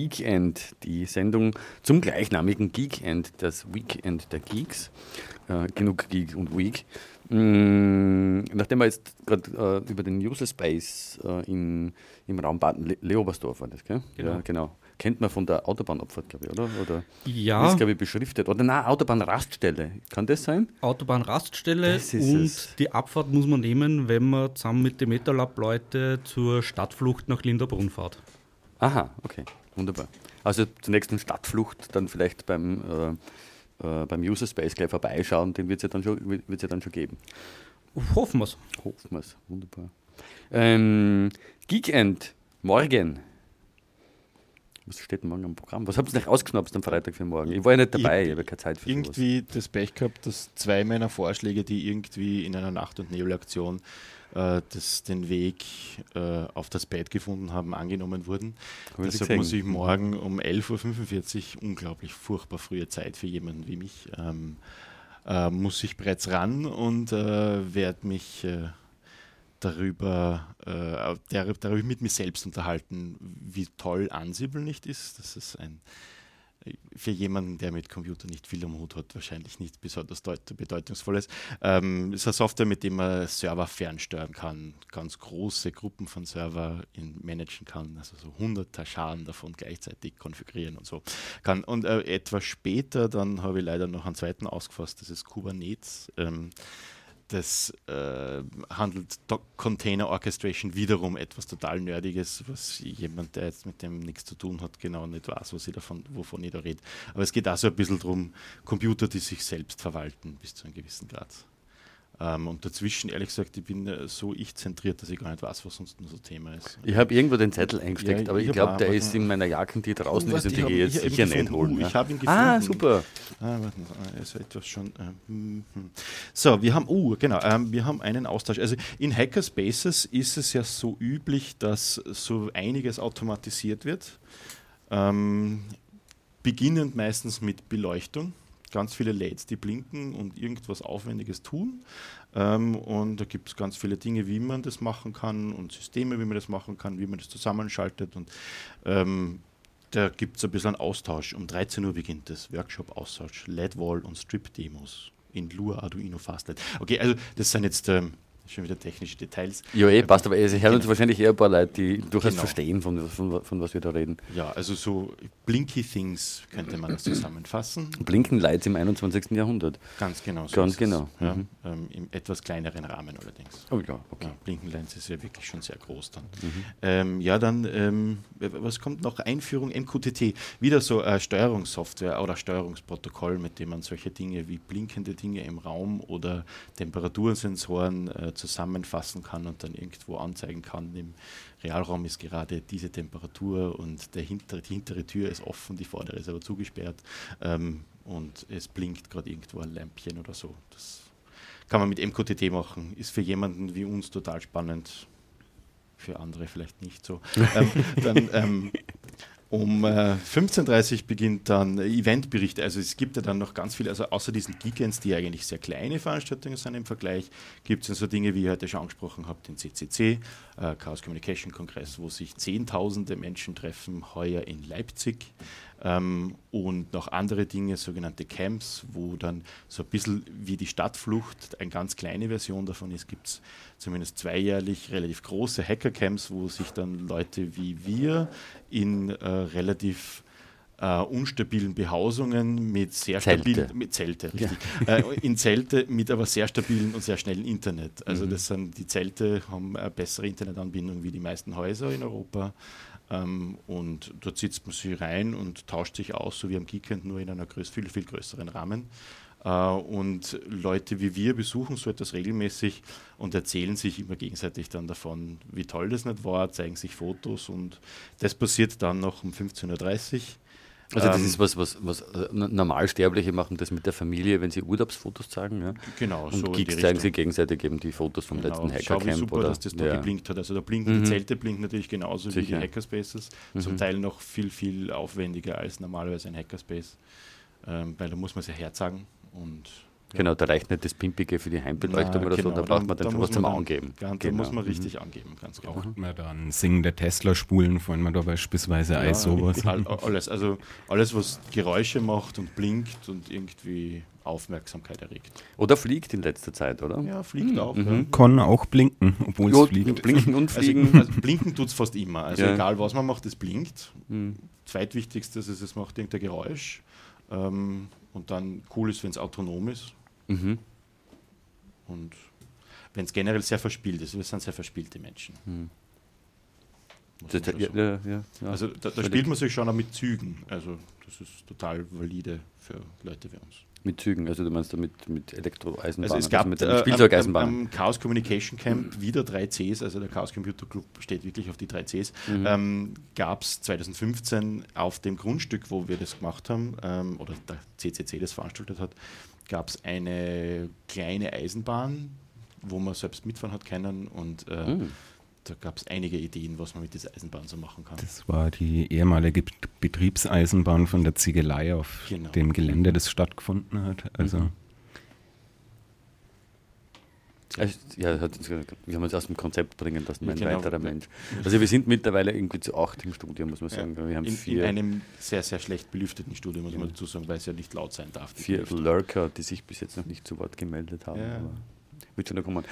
Geekend, die Sendung zum gleichnamigen Geekend, das Weekend der Geeks. Äh, genug Geek und Week. Mm, nachdem wir jetzt gerade äh, über den User Space äh, in, im Raum Baden, Le Leobersdorf war das, gell? Genau. Ja, genau. Kennt man von der Autobahnabfahrt, glaube ich, oder? Oder Ja. ist, glaube ich, beschriftet. Oder nein, Autobahnraststelle. Kann das sein? Autobahnraststelle und es. die Abfahrt muss man nehmen, wenn man zusammen mit den Metalab-Leuten zur Stadtflucht nach Linderbrunn fährt. Aha, okay, wunderbar. Also zur nächsten Stadtflucht dann vielleicht beim, äh, äh, beim User Space gleich vorbeischauen, den wird es ja, dann schon- wird's ja dann schon geben. Hoffen wir es. Hoffen wir es, wunderbar. Ähm, Geekend, morgen. Was steht morgen am Programm? Was habt ihr nicht ausgeknapst am Freitag für morgen? Ich war ja nicht dabei, ich habe ja keine Zeit für sowas. irgendwie das Pech gehabt, dass zwei meiner Vorschläge, die irgendwie in einer Nacht- und Nebelaktion äh, das, den Weg äh, auf das Bett gefunden haben, angenommen wurden. Ich Deshalb muss ich morgen um 11.45 Uhr, unglaublich furchtbar frühe Zeit für jemanden wie mich, ähm, äh, muss ich bereits ran und äh, werde mich äh, darüber, äh, darüber mit mir selbst unterhalten, wie toll Ansible nicht ist. Das ist ein für jemanden, der mit Computer nicht viel am Hut hat, wahrscheinlich nicht besonders deut bedeutungsvolles. Ähm, ist eine Software, mit dem man Server fernsteuern kann, ganz große Gruppen von Server in managen kann, also so hunderter Scharen davon gleichzeitig konfigurieren und so kann. Und äh, etwas später, dann habe ich leider noch einen zweiten ausgefasst, das ist Kubernetes. Ähm, das äh, handelt Do Container Orchestration wiederum etwas total Nerdiges, was jemand, der jetzt mit dem nichts zu tun hat, genau nicht weiß, was ich davon, wovon ich da rede. Aber es geht auch so ein bisschen darum, Computer, die sich selbst verwalten, bis zu einem gewissen Grad. Ähm, und dazwischen, ehrlich gesagt, ich bin äh, so ich-zentriert, dass ich gar nicht weiß, was sonst nur so Thema ist. Ich habe irgendwo den Zettel eingesteckt, Ja, aber ich glaube, der ist in meiner Jacken, die draußen Oh, ist und die ich gehe jetzt sicher nicht holen. Uh, ja. ich hab ihn Ah, gefunden. super. Ah, warte noch, ah, er ist etwas schon. Äh, hm, hm. So, wir haben, uh, genau, ähm, wir haben einen Austausch. Also in Hackerspaces ist es ja so üblich, dass so einiges automatisiert wird. Ähm, beginnend meistens mit Beleuchtung. Ganz viele LEDs, die blinken und irgendwas Aufwendiges tun. Ähm, und da gibt es ganz viele Dinge, wie man das machen kann und Systeme, wie man das machen kann, wie man das zusammenschaltet. Und ähm, da gibt es ein bisschen einen Austausch. Um 13 Uhr beginnt das Workshop-Austausch, LED-Wall und Strip-Demos in Lua Arduino Fastlight. Okay, also das sind jetzt ähm, schon wieder technische Details. Ja, eh, passt, aber es hören uns Genau. wahrscheinlich eher ein paar Leute, die durchaus Genau. verstehen, von, von, von was wir da reden. Ja, also so Blinky Things könnte man das zusammenfassen. Blinken Lights im 21. Jahrhundert. Ganz genau. So Ganz genau. Es. Ja, Mhm. ähm, Im etwas kleineren Rahmen allerdings. Oh ja, okay. Ja, Blinkenlines ist ja wirklich schon sehr groß dann. Mhm. Ähm, ja, dann, ähm, was kommt noch? Einführung MQTT. Wieder so äh, Steuerungssoftware oder Steuerungsprotokoll, mit dem man solche Dinge wie blinkende Dinge im Raum oder Temperatursensoren äh, zusammenfassen kann und dann irgendwo anzeigen kann. Im Realraum ist gerade diese Temperatur und der hintere, die hintere Tür ist offen, die vordere ist aber zugesperrt ähm, und es blinkt gerade irgendwo ein Lämpchen oder so. Das kann man mit MQTT machen. Ist für jemanden wie uns total spannend, für andere vielleicht nicht so. (laughs) ähm, dann ähm, um äh, 15.30 Uhr beginnt dann Eventberichte. Also es gibt ja dann noch ganz viele, also außer diesen Geekends, die eigentlich sehr kleine Veranstaltungen sind im Vergleich, gibt es so Dinge, wie ihr heute schon angesprochen habt, den CCC, äh, Chaos Communication Kongress, wo sich Zehntausende Menschen treffen, heuer in Leipzig. Ähm, und noch andere Dinge, sogenannte Camps, wo dann so ein bisschen wie die Stadtflucht, eine ganz kleine Version davon ist, gibt es zumindest zweijährlich relativ große Hacker-Camps, wo sich dann Leute wie wir in äh, relativ äh, unstabilen Behausungen mit sehr Zelte. stabilen mit Zelte, richtig. äh, in Zelte mit aber sehr stabilen und sehr schnellen Internet. Also das sind die Zelte haben eine bessere Internetanbindung wie die meisten Häuser in Europa. Ähm, und dort sitzt man sich rein und tauscht sich aus, so wie am Geekend, nur in größ viel, viel größeren Rahmen. Äh, und Leute wie wir besuchen so etwas regelmäßig und erzählen sich immer gegenseitig dann davon, wie toll das nicht war, zeigen sich Fotos und das passiert dann noch um 15.30 Uhr. Also das Ähm, ist was, was, was äh, Normalsterbliche machen das mit der Familie, wenn sie Urlaubsfotos zeigen. Ja? Genau, Und so in die Geeks zeigen sich gegenseitig eben die Fotos vom Genau, letzten schau, wie Hackercamp. super, oder, dass das da ja. geblinkt hat. Also da blinken Mhm. die Zelte blinken natürlich genauso wie Sicher. die Hackerspaces. Mhm. Zum Teil noch viel, viel aufwendiger als normalerweise ein Hackerspace. Ähm, weil da muss man ja herzagen und Genau, da reicht nicht das Pimpige für die Heimbeleuchtung Na, oder so, genau, da braucht man dann schon muss was zum man dann- Angeben. Ja, da Genau. muss man Mhm. richtig angeben, ganz genau. Braucht man dann singende Tesla-Spulen, fallen wir da beispielsweise ein, sowas. (laughs) all- alles, also alles, was Geräusche macht und blinkt und irgendwie Aufmerksamkeit erregt. Oder fliegt in letzter Zeit, oder? Ja, fliegt auch. Mhm. Kann auch blinken, obwohl Ja, es fliegt. Blinken und Also, fliegen. also blinken tut es fast immer. Also Ja. egal was man macht, es blinkt. Mhm. Zweitwichtigstes ist, es macht irgendein Geräusch. Ähm, und dann cool ist, wenn es autonom ist. Mhm. Und wenn es generell sehr verspielt ist. Wir sind sehr verspielte Menschen. Muss Das, ja, ja, ja. Also da, da spielt man sich schon auch mit Zügen. Also das ist total valide für Leute wie uns. mit Zügen, also du meinst da mit, Elektroeisenbahnen, Also es gab mit äh, einer am, Chaos Communication Camp wieder 3 Cs, also der Chaos Computer Club steht wirklich auf die 3 Cs, Mhm. ähm, gab es 2015 auf dem Grundstück, wo wir das gemacht haben, ähm, oder der CCC das veranstaltet hat, gab es eine kleine Eisenbahn, wo man selbst mitfahren hat können und äh, Mhm. da gab es einige Ideen, was man mit dieser Eisenbahn so machen kann. Das war die ehemalige Bet- Betriebseisenbahn von der Ziegelei auf Genau. dem Gelände, das stattgefunden hat. Also Mhm. Also, ja, wir haben uns aus dem Konzept bringen lassen, ein genau. weiterer Mensch. Also wir sind mittlerweile irgendwie zu acht im Studio, muss man sagen. Wir haben in, in vier, einem sehr, sehr schlecht belüfteten Studio, muss Ja. man dazu sagen, weil es ja nicht laut sein darf. vier Belüftung. Lurker, die sich bis jetzt noch nicht zu Wort gemeldet haben. Ja. Wird schon noch kommen.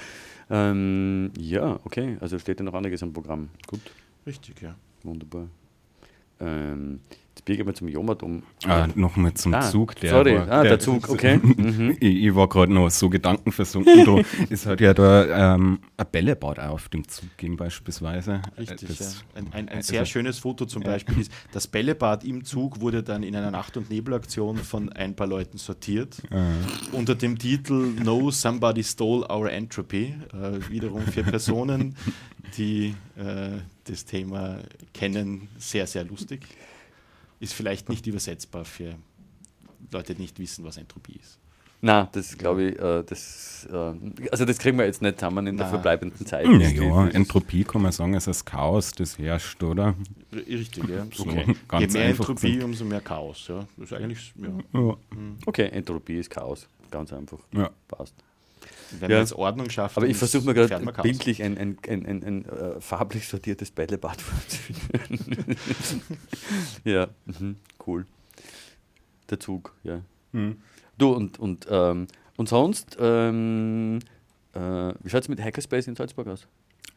Ähm, ja, okay, also steht ja noch einiges am Programm. Gut, Richtig, ja. wunderbar. Ähm, jetzt biege ich mal zum Jomat um. ah, nochmal zum Ah, Zug. Der sorry, war, ah, der Zug, okay. (laughs) Mhm. Ich, ich war gerade noch so gedankenversunken. da, (laughs) es hat ja da ähm, ein Bällebad auf dem Zug gegeben, beispielsweise. Richtig, Das- ja. Ein, ein, ein also- sehr schönes Foto zum Beispiel ist, (laughs) das Bällebad im Zug wurde dann in einer Nacht- und Nebelaktion von ein paar Leuten sortiert. Äh, Unter dem Titel No, Somebody Stole Our Entropy. Äh, wiederum für Personen, die äh, das Thema kennen, sehr, sehr lustig. Ist vielleicht nicht übersetzbar für Leute, die nicht wissen, was Entropie ist. Na, das glaube ich, äh, das, äh, also das kriegen wir jetzt nicht zusammen in der Na. verbleibenden Zeit. ja, Das- ja, das- Entropie kann man sagen, ist das Chaos, das herrscht, oder? Richtig, ja. So, (laughs) Je ganz mehr einfach Entropie, gesagt. umso mehr Chaos. Ja. Das ist eigentlich, ja. Ja, Okay, Entropie ist Chaos, ganz einfach. ja. Passt. Wenn Ja. man jetzt Ordnung schafft, Aber ich versuche mir gerade bildlich ein, ein, ein, ein, ein äh, farblich sortiertes Bällebad (laughs) vorzuführen. ja, mhm, cool. Der Zug, ja. Hm. Du und, und, ähm, und sonst, ähm, äh, wie schaut es mit Hackerspace in Salzburg aus?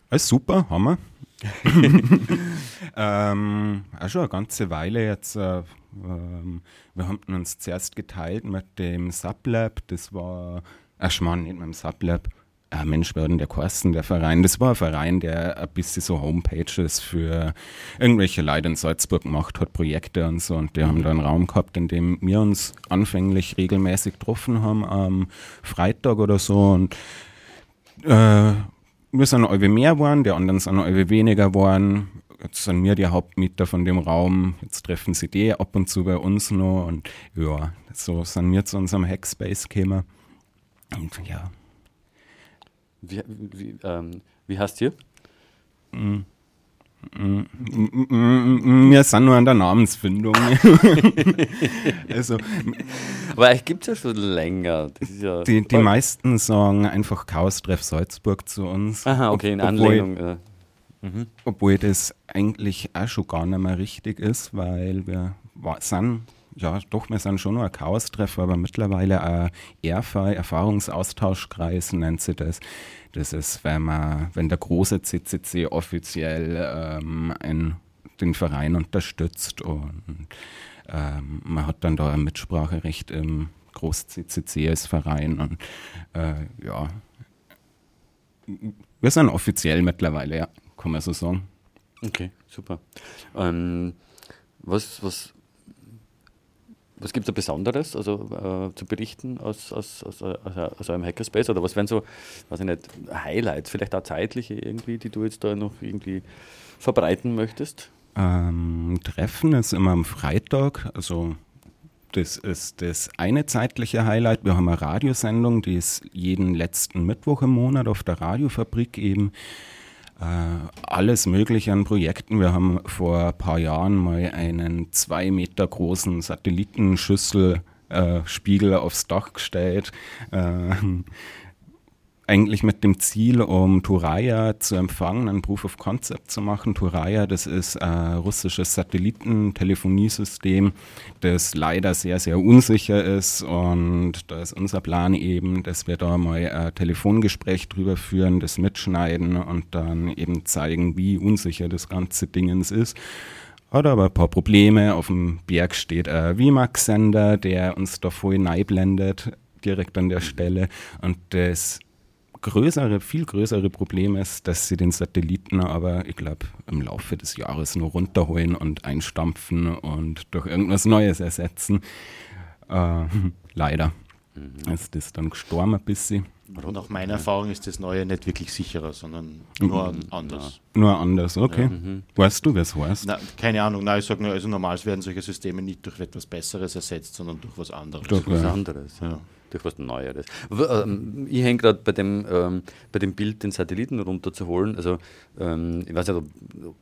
Alles super, Hammer. (laughs) ähm, auch schon eine ganze Weile jetzt. Äh, ähm, wir haben uns zuerst geteilt mit dem Sublab. Das war, nicht mit dem Sublab. Ah, Mensch, werden der Kosten, der Verein. Das war ein Verein, der ein bisschen so Homepages für irgendwelche Leute in Salzburg gemacht hat, Projekte und so. Und die haben da einen Raum gehabt, in dem wir uns anfänglich regelmäßig getroffen haben, am Freitag oder so. Und äh, wir sind alle mehr geworden, die anderen sind alle weniger geworden. Jetzt sind wir die Hauptmieter von dem Raum. Jetzt treffen sie die ab und zu bei uns noch. Und ja, so sind wir zu unserem Hackspace gekommen. Und ja, Wie, wie, ähm, wie heißt ihr? m- m- m- wir sind nur an der Namensfindung. (laughs) also Aber euch gibt es ja schon länger. Ja die, die meisten sagen einfach Chaos-Treff Salzburg zu uns. Aha, okay, in Anlehnung. äh, mhm. Obwohl das eigentlich auch schon gar nicht mehr richtig ist, weil wir sind, ja doch, wir sind schon noch ein Chaos-Treff, aber mittlerweile ein ERFA, Erfahrungsaustauschkreis nennt sie das. Das ist, wenn man, wenn der große CCC offiziell ähm, ein, den Verein unterstützt und ähm, man hat dann da ein Mitspracherecht im Groß-CCC als Verein und äh, ja, wir sind offiziell mittlerweile, ja, kann man so sagen. Okay, super. Ähm, was was, was gibt es da Besonderes also, äh, zu berichten aus, aus, aus, aus, aus einem Hackerspace? Oder was wären so, weiß ich nicht, Highlights, vielleicht auch zeitliche irgendwie, die du jetzt da noch irgendwie verbreiten möchtest? Ähm, Treffen ist immer am Freitag, also das ist das eine zeitliche Highlight. Wir haben eine Radiosendung, die ist jeden letzten Mittwoch im Monat auf der Radiofabrik eben. Äh, alles Mögliche an Projekten. Wir haben vor ein paar Jahren mal einen zwei Meter großen Satellitenschüssel äh, Spiegel aufs Dach gestellt. Äh, eigentlich mit dem Ziel, um Turaya zu empfangen, ein Proof of Concept zu machen. Turaya, das ist ein russisches Satellitentelefoniesystem, das leider sehr, sehr unsicher ist. Und da ist unser Plan eben, dass wir da mal ein Telefongespräch drüber führen, das mitschneiden und dann eben zeigen, wie unsicher das ganze Dingens ist. Hat aber ein paar Probleme. Auf dem Berg steht ein VMAX-Sender, der uns da voll blendet, direkt an der Stelle. Und das größere, viel größere Problem ist, dass sie den Satelliten aber, ich glaube, im Laufe des Jahres nur runterholen und einstampfen und durch irgendwas Neues ersetzen. Äh, (laughs) leider mhm. ist das dann gestorben ein bisschen. Nach meiner Erfahrung ist das Neue nicht wirklich sicherer, sondern nur mhm. anders. Nur anders, okay. Ja. Mhm. Weißt du, was heißt? Na, keine Ahnung, nein, ich sage nur, also normal werden solche Systeme nicht durch etwas Besseres ersetzt, sondern durch was anderes. Durch was anderes, ja. Durch was Neueres. Ähm, ich hänge gerade bei, dem, ähm, bei dem Bild, den Satelliten runterzuholen. Also, ähm, ich weiß nicht, ob,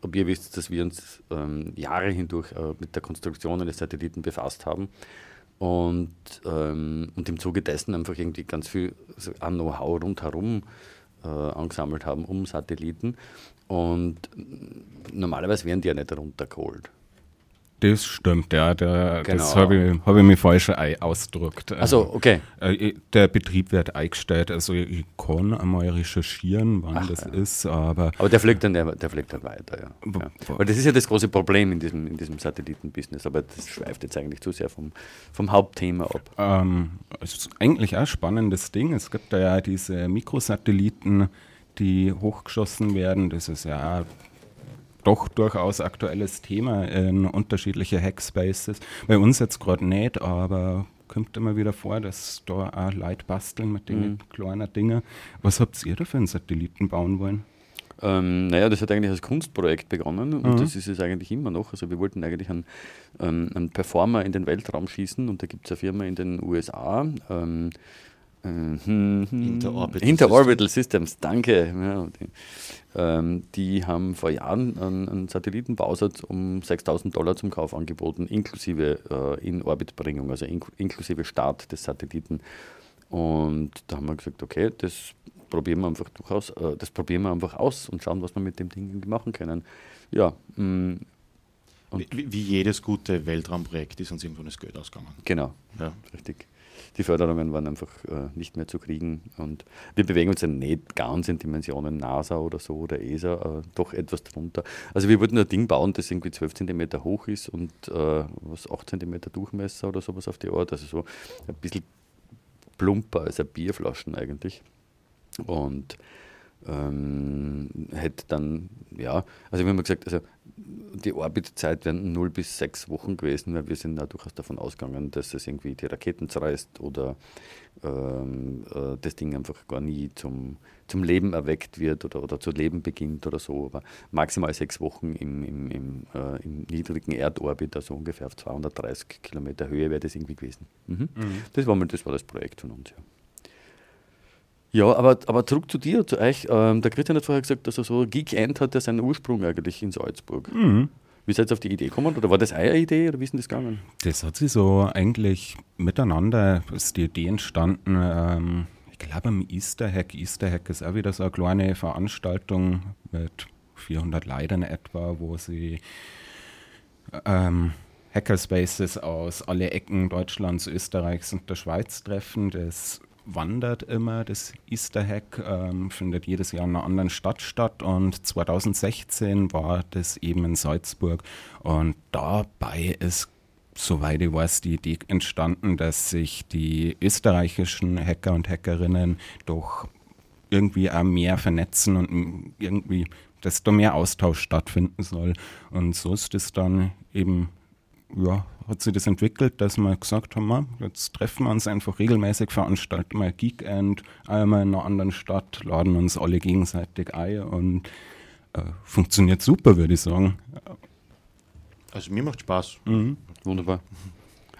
ob, ihr wisst, dass wir uns ähm, Jahre hindurch äh, mit der Konstruktion eines Satelliten befasst haben und, ähm, und im Zuge dessen einfach irgendwie ganz viel also Know-how rundherum äh, angesammelt haben um Satelliten. Und normalerweise werden die ja nicht runtergeholt. Das stimmt, ja. Der, genau. Das habe ich, hab ich mir falsch ausgedrückt. Also okay. Äh, der Betrieb wird eingestellt. Also ich kann einmal recherchieren, wann Ach, das ja. ist, aber. Aber der fliegt dann, der, der fliegt dann weiter, ja. ja. Weil das ist ja das große Problem in diesem, in diesem Satellitenbusiness, aber das schweift jetzt eigentlich zu sehr vom, vom Hauptthema ab. Ähm, es ist eigentlich auch ein spannendes Ding. Es gibt da ja diese Mikrosatelliten, die hochgeschossen werden. Das ist ja doch durchaus aktuelles Thema in unterschiedliche Hackspaces. Bei uns jetzt gerade nicht, aber kommt immer wieder vor, dass da auch Leute basteln mit den mhm. kleinen Dingen. Was habt ihr da für einen Satelliten bauen wollen? Ähm, naja, das hat eigentlich als Kunstprojekt begonnen und mhm. das ist es eigentlich immer noch. Also wir wollten eigentlich einen, ähm, einen Performer in den Weltraum schießen und da gibt es eine Firma in den USA, ähm, Mhm. Interorbital, Interorbital Systems. Systems, danke. Ja, die, ähm, die, haben vor Jahren einen, einen Satellitenbausatz um 6000 Dollar zum Kauf angeboten, inklusive äh, In-Orbit-Bringung, also in, inklusive Start des Satelliten. Und da haben wir gesagt, okay, das probieren wir einfach durchaus, äh, das probieren wir einfach aus und schauen, was wir mit dem Ding machen können. Ja. Mh, mm, wie, wie, jedes gute Weltraumprojekt ist uns irgendwann das Geld ausgegangen. Genau, ja. richtig die Förderungen waren einfach äh, nicht mehr zu kriegen. Und wir bewegen uns ja nicht ganz in Dimensionen NASA oder so oder ESA, äh, doch etwas drunter. Also wir wollten ein Ding bauen, das irgendwie 12 cm hoch ist und äh, was 8 cm Durchmesser oder sowas auf die Art. Also so ein bisschen plumper als ein Bierflaschen eigentlich. Und ähm, hätte dann, ja, also wir haben gesagt, also die Orbitzeit wären 0 bis 6 Wochen gewesen, weil wir sind da durchaus davon ausgegangen, dass es irgendwie die Raketen zerreißt oder ähm, äh, das Ding einfach gar nie zum, zum Leben erweckt wird oder, oder zu leben beginnt oder so. Aber maximal sechs Wochen im, im, im, äh, im niedrigen Erdorbit, also ungefähr auf 230 Kilometer Höhe, wäre das irgendwie gewesen. Mhm. Mhm. Das, war mal, das war das Projekt von uns, ja. Ja, aber, aber zurück zu dir, zu euch. Ähm, der Christian hat vorher gesagt, dass er so Geek End hat ja seinen Ursprung eigentlich in Salzburg. Mhm. Wie seid ihr auf die Idee gekommen? Oder war das eure Idee oder wie ist denn das gegangen? Das hat sich so eigentlich miteinander, ist die Idee entstanden. Ähm, ich glaube am Easter Hack. Easter Hack ist auch wieder so eine kleine Veranstaltung mit 400 Leuten etwa, wo sie ähm, Hackerspaces aus alle Ecken Deutschlands, Österreichs und der Schweiz treffen. Das wandert immer. Das Easter Hack ähm, findet jedes Jahr in einer anderen Stadt statt und 2016 war das eben in Salzburg und dabei ist soweit ich weiß, die Idee entstanden, dass sich die österreichischen Hacker und Hackerinnen doch irgendwie auch mehr vernetzen und irgendwie, da mehr Austausch stattfinden soll. Und so ist es dann eben ja, hat sich das entwickelt, dass wir gesagt haben, jetzt treffen wir uns einfach regelmäßig, veranstalten mal Geekend, einmal in einer anderen Stadt, laden uns alle gegenseitig ein und äh, funktioniert super, würde ich sagen. Also mir macht Spaß. Mhm. Wunderbar.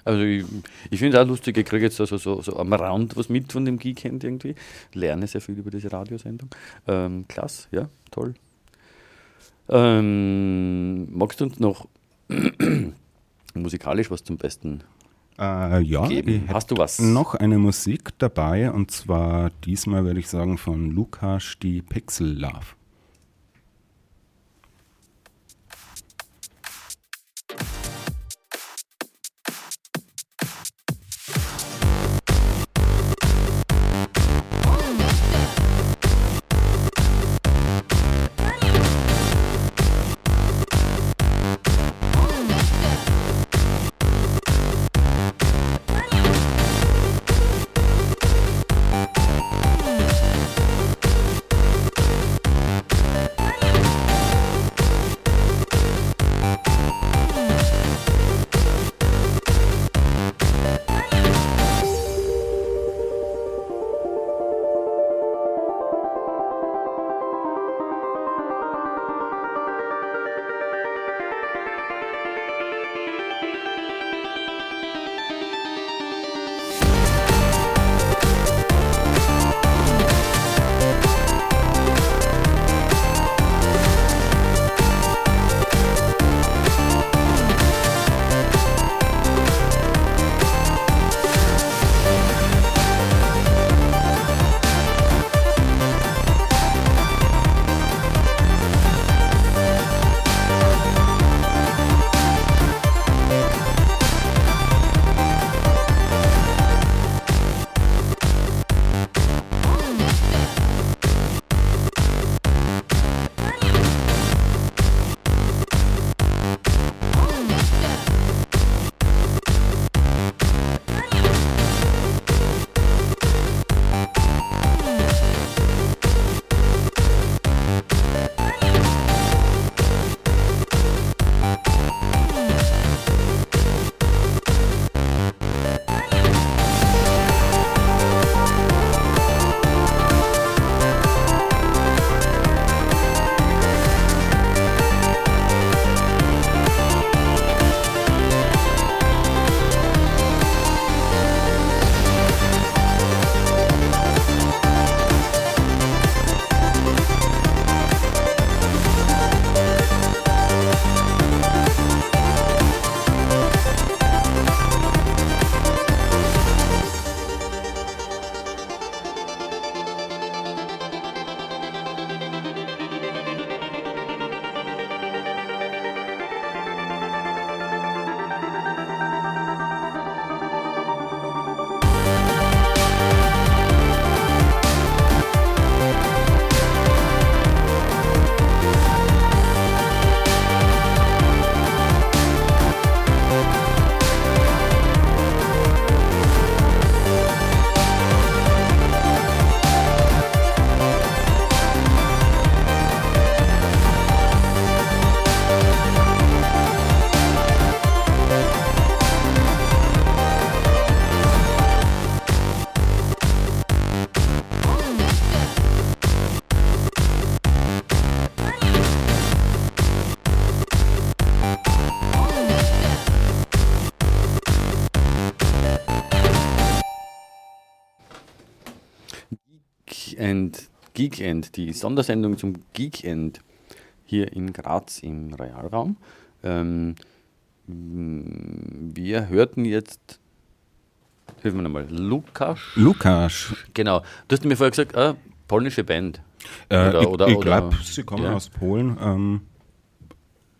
Also ich, ich finde es auch lustig, ich kriege jetzt also so, so am Rand was mit von dem Geekend irgendwie. Lerne sehr viel über diese Radiosendung. Ähm, klasse, ja, toll. Ähm, magst du uns noch musikalisch was zum Besten Äh, ja, geben. Hast du was? noch eine Musik dabei und zwar diesmal würde ich sagen von Lukas die Pixel Love. And Geekend, die Sondersendung zum Geekend hier in Graz im Realraum. Ähm, wir hörten jetzt, hilf mir nochmal, Lukas. Lukas. Genau. Du hast mir vorher gesagt, ah, polnische Band. Äh, Oder- ich oder- ich glaube, sie kommen ja. aus Polen. Ähm,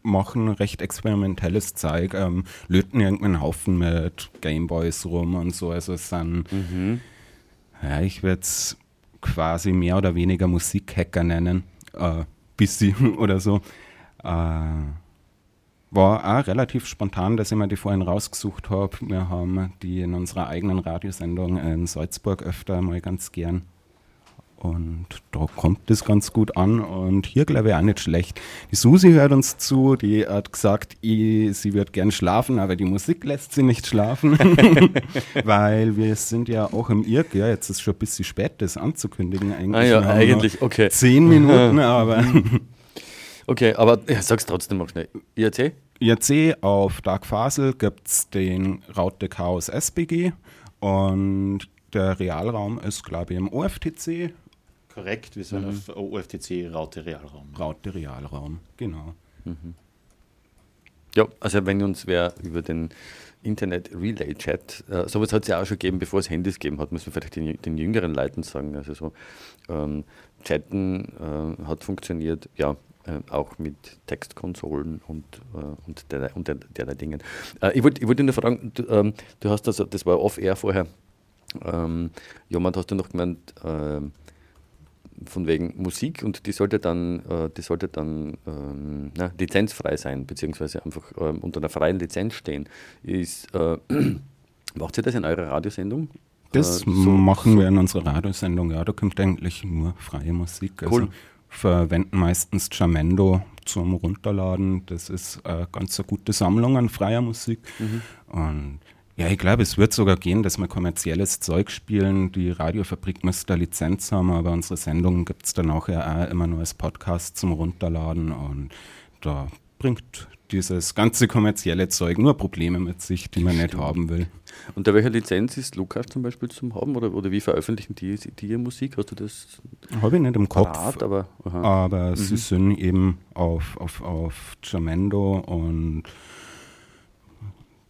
machen recht experimentelles Zeug, ähm, löten irgendeinen Haufen mit Gameboys rum und so. Also es sind, Mhm. ja, ich würde es quasi mehr oder weniger Musikhacker nennen. Äh, bisschen (laughs) oder so. Äh, war auch relativ spontan, dass ich mir die vorhin rausgesucht habe. Wir haben die in unserer eigenen Radiosendung in Salzburg öfter mal ganz gern. Und da kommt das ganz gut an und hier glaube ich auch nicht schlecht. Die Susi hört uns zu, die hat gesagt, ich, sie wird gern schlafen, aber die Musik lässt sie nicht schlafen, (laughs) weil wir sind ja auch im Irrgär, jetzt ist schon ein bisschen spät, das anzukündigen eigentlich. Ah ja, eigentlich, okay. Zehn Minuten, (laughs) aber Okay, aber ja, sag's trotzdem mal schnell. IRC? IRC auf Dark Fasel gibt es den Raute Chaos SBG und der Realraum ist, glaube ich, im OFTC, Korrekt, wir sind auf OFTC Raute Realraum. Raute Realraum, genau. Ja, also wenn uns wer über den Internet Relay Chat, äh, sowas hat es ja auch schon gegeben, bevor es Handys gegeben hat, muss man vielleicht den, den jüngeren Leuten sagen. Also so ähm, Chatten äh, hat funktioniert, ja, äh, auch mit Textkonsolen und, äh, und, der, und der, derlei Dingen. Äh, ich wollte ich wollt nur fragen, du, ähm, du hast also, das war off-air vorher, ähm, jemand hast du noch gemeint, ähm, von wegen Musik und die sollte dann, äh, die sollte dann ähm, na, lizenzfrei sein, beziehungsweise einfach ähm, unter einer freien Lizenz stehen. Ist, äh, (clears throat) macht ihr das in eurer Radiosendung? Das Äh, so- machen so- wir in unserer Radiosendung. Ja, da kommt eigentlich nur freie Musik. Also Cool. verwenden meistens Jamendo zum Runterladen. Das ist eine ganz eine gute Sammlung an freier Musik. Mhm. Und ja, ich glaube, es wird sogar gehen, dass wir kommerzielles Zeug spielen. Die Radiofabrik müsste Lizenz haben, aber unsere Sendungen gibt es dann auch immer nur als Podcast zum Runterladen. Und da bringt dieses ganze kommerzielle Zeug nur Probleme mit sich, die man nicht haben will. Unter welcher Lizenz ist Lukas zum Beispiel zum haben oder, oder wie veröffentlichen die, die ihre Musik? Hast du das Habe ich nicht im Kopf. parat? Aber, aha. Aber sie sind eben auf, auf, auf Jamendo und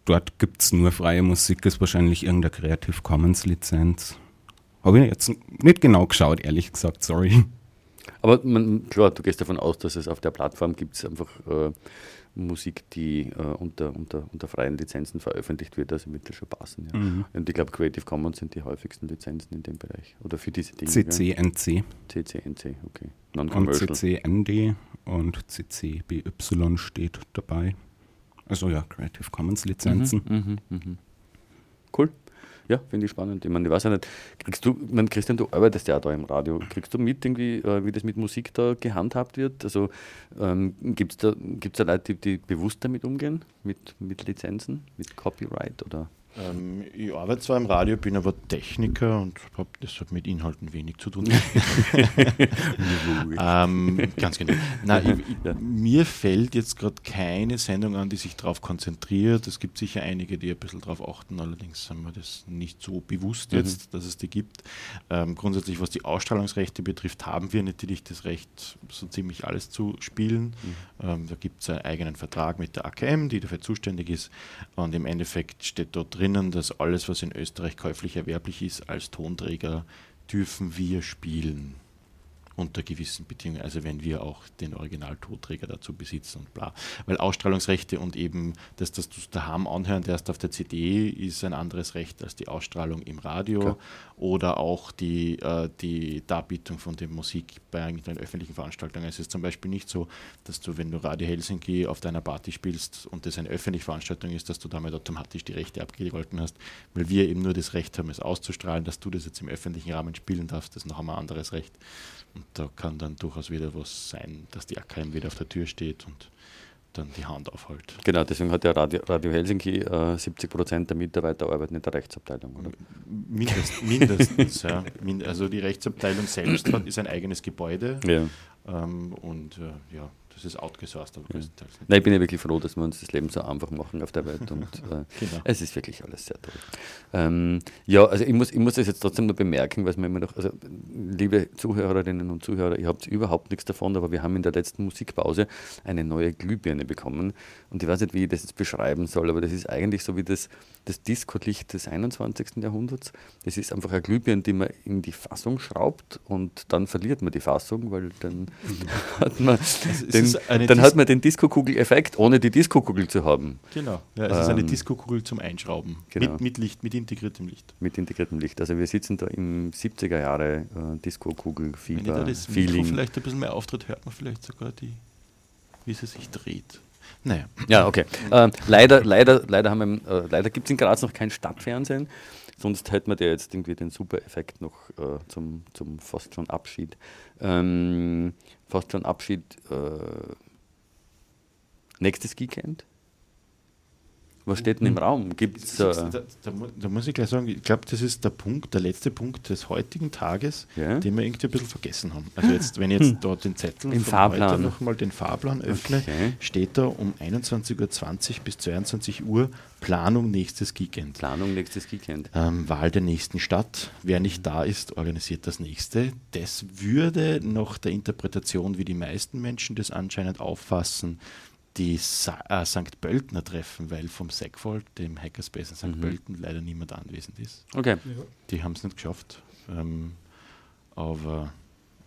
dort gibt es nur freie Musik, ist wahrscheinlich irgendeine Creative Commons Lizenz. Habe ich jetzt nicht genau geschaut, ehrlich gesagt, sorry. Aber man, klar, du gehst davon aus, dass es auf der Plattform gibt einfach äh, Musik, die äh, unter, unter, unter freien Lizenzen veröffentlicht wird, also wird das schon passen. Ja. Mhm. Und ich glaube, Creative Commons sind die häufigsten Lizenzen in dem Bereich. Oder für diese Dinge. CCNC? CCNC, okay. und. CCND und CCBY steht dabei. Also ja, Creative Commons Lizenzen. Mhm, mhm, mhm. Cool. Ja, finde ich spannend. Ich meine, ich weiß ja nicht, kriegst du, ich meine, Christian, du arbeitest ja da im Radio. Kriegst du mit, irgendwie, äh, wie das mit Musik da gehandhabt wird? Also ähm, gibt es da, gibt's da Leute, die, die bewusst damit umgehen? Mit, mit Lizenzen, mit Copyright oder? Ähm, ich arbeite zwar im Radio, bin aber Techniker und habe deshalb mit Inhalten wenig zu tun. (laughs) ähm, ganz genau. Nein, ich, ich, (laughs) Ja. Mir fällt jetzt gerade keine Sendung an, die sich darauf konzentriert. Es gibt sicher einige, die ein bisschen darauf achten, allerdings sind wir das nicht so bewusst Mhm. jetzt, dass es die gibt. Ähm, grundsätzlich, was die Ausstrahlungsrechte betrifft, haben wir natürlich das Recht, so ziemlich alles zu spielen. Ähm, da gibt es einen eigenen Vertrag mit der AKM, die dafür zuständig ist. Und im Endeffekt steht dort drinnen, dass alles, was in Österreich käuflich erwerblich ist, als Tonträger dürfen wir spielen. Unter gewissen Bedingungen, also wenn wir auch den Original-Tonträger dazu besitzen und bla. Weil Ausstrahlungsrechte und eben, dass das du es daheim anhören darfst auf der CD, ist ein anderes Recht als die Ausstrahlung im Radio Klar. oder auch die, äh, die Darbietung von der Musik bei irgendeinen öffentlichen Veranstaltungen. Es ist zum Beispiel nicht so, dass du, wenn du Radio Helsinki auf deiner Party spielst und das eine öffentliche Veranstaltung ist, dass du damit automatisch die Rechte abgegolten hast, weil wir eben nur das Recht haben, es auszustrahlen, dass du das jetzt im öffentlichen Rahmen spielen darfst, das ist noch einmal ein anderes Recht. Und da kann dann durchaus wieder was sein, dass die AKM wieder auf der Tür steht und dann die Hand aufhält. Genau, deswegen hat ja Radio, Radio Helsinki äh, 70 Prozent der Mitarbeiter arbeiten in der Rechtsabteilung, oder? Mindest, mindestens, ja. Also die Rechtsabteilung selbst hat, ist ein eigenes Gebäude Ja. ähm, und äh, ja, das ist outgesourced, aber größtenteils nicht. Nein, ich bin ja wirklich froh, dass wir uns das Leben so einfach machen auf der Welt und äh, (laughs) Genau. es ist wirklich alles sehr toll. Ähm, ja, also ich muss, ich muss das jetzt trotzdem nur bemerken, was mir immer noch, also liebe Zuhörerinnen und Zuhörer, ihr habt überhaupt nichts davon, aber wir haben in der letzten Musikpause eine neue Glühbirne bekommen und ich weiß nicht, wie ich das jetzt beschreiben soll, aber das ist eigentlich so wie das, das Disco-Licht des 21. Jahrhunderts. Das ist einfach eine Glühbirne, die man in die Fassung schraubt und dann verliert man die Fassung, weil dann (laughs) (laughs) hat man es den, dann hat man den Disco-Kugel-Effekt, ohne die Disco-Kugel zu haben. Genau, ja, es ist eine Ähm, Disco-Kugel zum Einschrauben. genau. Mit, mit Licht, mit integriertem Licht. Mit integriertem Licht. Also wir sitzen da im 70er Jahre äh, Wenn ich Disco-Kugel-Fieber, da das Mikro Feeling. vielleicht ein bisschen mehr auftritt, hört man vielleicht sogar die, wie sie sich dreht. Naja, Ja, okay. Ähm, leider leider, leider, haben wir, äh, leider gibt es in Graz noch kein Stadtfernsehen. Sonst hätten wir dir jetzt irgendwie den Super-Effekt noch äh, zum, zum fast schon Abschied. Ähm, fast schon Abschied. Äh, nächstes Weekend? Was steht denn im Raum? Gibt es. da, da, da muss ich gleich sagen, ich glaube, das ist der Punkt, der letzte Punkt des heutigen Tages, Ja. den wir irgendwie ein bisschen vergessen haben. Also jetzt, wenn ich jetzt dort den Zettel Im Fahrplan. nochmal den Fahrplan öffne, Okay. steht da um 21.20 Uhr bis 22 Uhr Planung nächstes Weekend. Planung nächstes Weekend. Ähm, Wahl der nächsten Stadt. Wer nicht da ist, organisiert das nächste. Das würde nach der Interpretation, wie die meisten Menschen das anscheinend auffassen, die Sa äh, St. Pöltener treffen, weil vom Segfold, dem Hackerspace in St. Mhm. Pölten, leider niemand anwesend ist. Okay. Die haben es nicht geschafft. Ähm, aber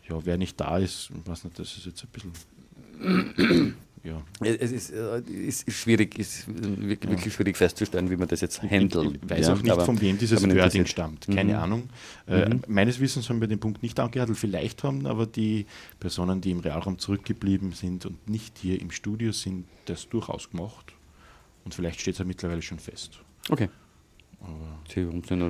ja, wer nicht da ist, ich weiß nicht, das ist jetzt ein bisschen. Ja. Es ist, äh, ist, schwierig, ist wirklich, wirklich schwierig festzustellen, wie man das jetzt handelt. Ich weiß ja, auch nicht, von wem dieses Wording stammt. Keine Mhm. Ahnung. Äh, Mhm. Meines Wissens haben wir den Punkt nicht angehandelt. Vielleicht haben aber die Personen, die im Realraum zurückgeblieben sind und nicht hier im Studio sind, das durchaus gemacht. Und vielleicht steht es ja mittlerweile schon fest. Okay. Aber Sie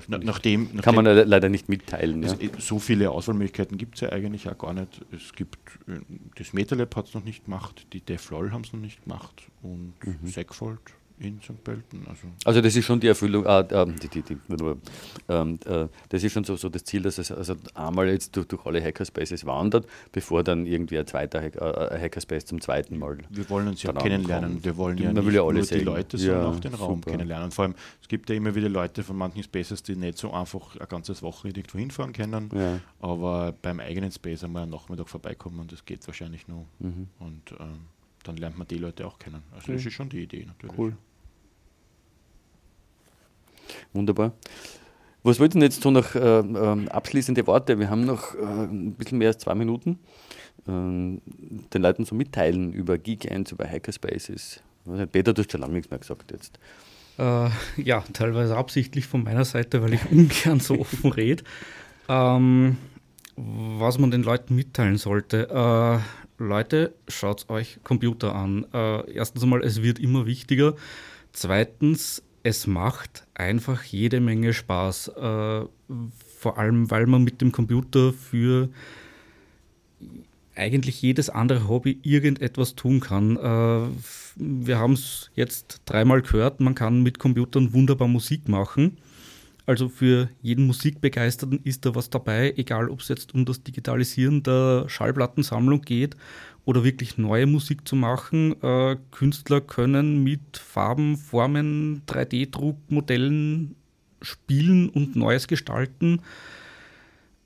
na, nicht- nachdem, Kann nachdem man le- leider nicht mitteilen. Ja. also, äh, so viele Auswahlmöglichkeiten gibt es ja eigentlich auch gar nicht. Es gibt, äh, das MetaLab hat es noch nicht gemacht, die DevLol haben es noch nicht gemacht und Mhm. Segfold in St. Pölten. Also Also das ist schon die Erfüllung, äh, äh, die, die, die, ähm, äh, das ist schon so, so das Ziel, dass es also einmal jetzt durch, durch alle Hackerspaces wandert, bevor dann irgendwie ein zweiter Hack, äh, Hackerspace zum zweiten Mal. Wir wollen uns ja kennenlernen. ankommt. Wir wollen ja Man nicht will ja alle nur die sehen. Leute, sondern Ja, auch den Raum super. kennenlernen. Vor allem, es gibt ja immer wieder Leute von manchen Spaces, die nicht so einfach ein ganzes Wochenende irgendwo hinfahren können. Ja. Aber beim eigenen Space einmal am Nachmittag vorbeikommen und das geht wahrscheinlich nur. Mhm. Und ähm, dann lernt man die Leute auch kennen. Also das Mhm. ist schon die Idee natürlich. Cool. Wunderbar. Was wollten jetzt so noch äh, ähm, abschließende Worte? Wir haben noch äh, ein bisschen mehr als zwei Minuten. Ähm, den Leuten so mitteilen über Geekends, über Hackerspaces. Peter, du hast schon lange nichts mehr gesagt jetzt. Äh, ja, teilweise absichtlich von meiner Seite, weil ich (laughs) ungern so offen rede. Ähm, was man den Leuten mitteilen sollte. Leute, schaut euch Computer an. Äh, erstens einmal, es wird immer wichtiger. Zweitens, es macht einfach jede Menge Spaß. Äh, vor allem, weil man mit dem Computer für eigentlich jedes andere Hobby irgendetwas tun kann. Äh, wir haben es jetzt dreimal gehört, man kann mit Computern wunderbar Musik machen. Also für jeden Musikbegeisterten ist da was dabei, egal ob es jetzt um das Digitalisieren der Schallplattensammlung geht oder wirklich neue Musik zu machen. Äh, Künstler können mit Farben, Formen, 3D-Druckmodellen spielen und Neues gestalten.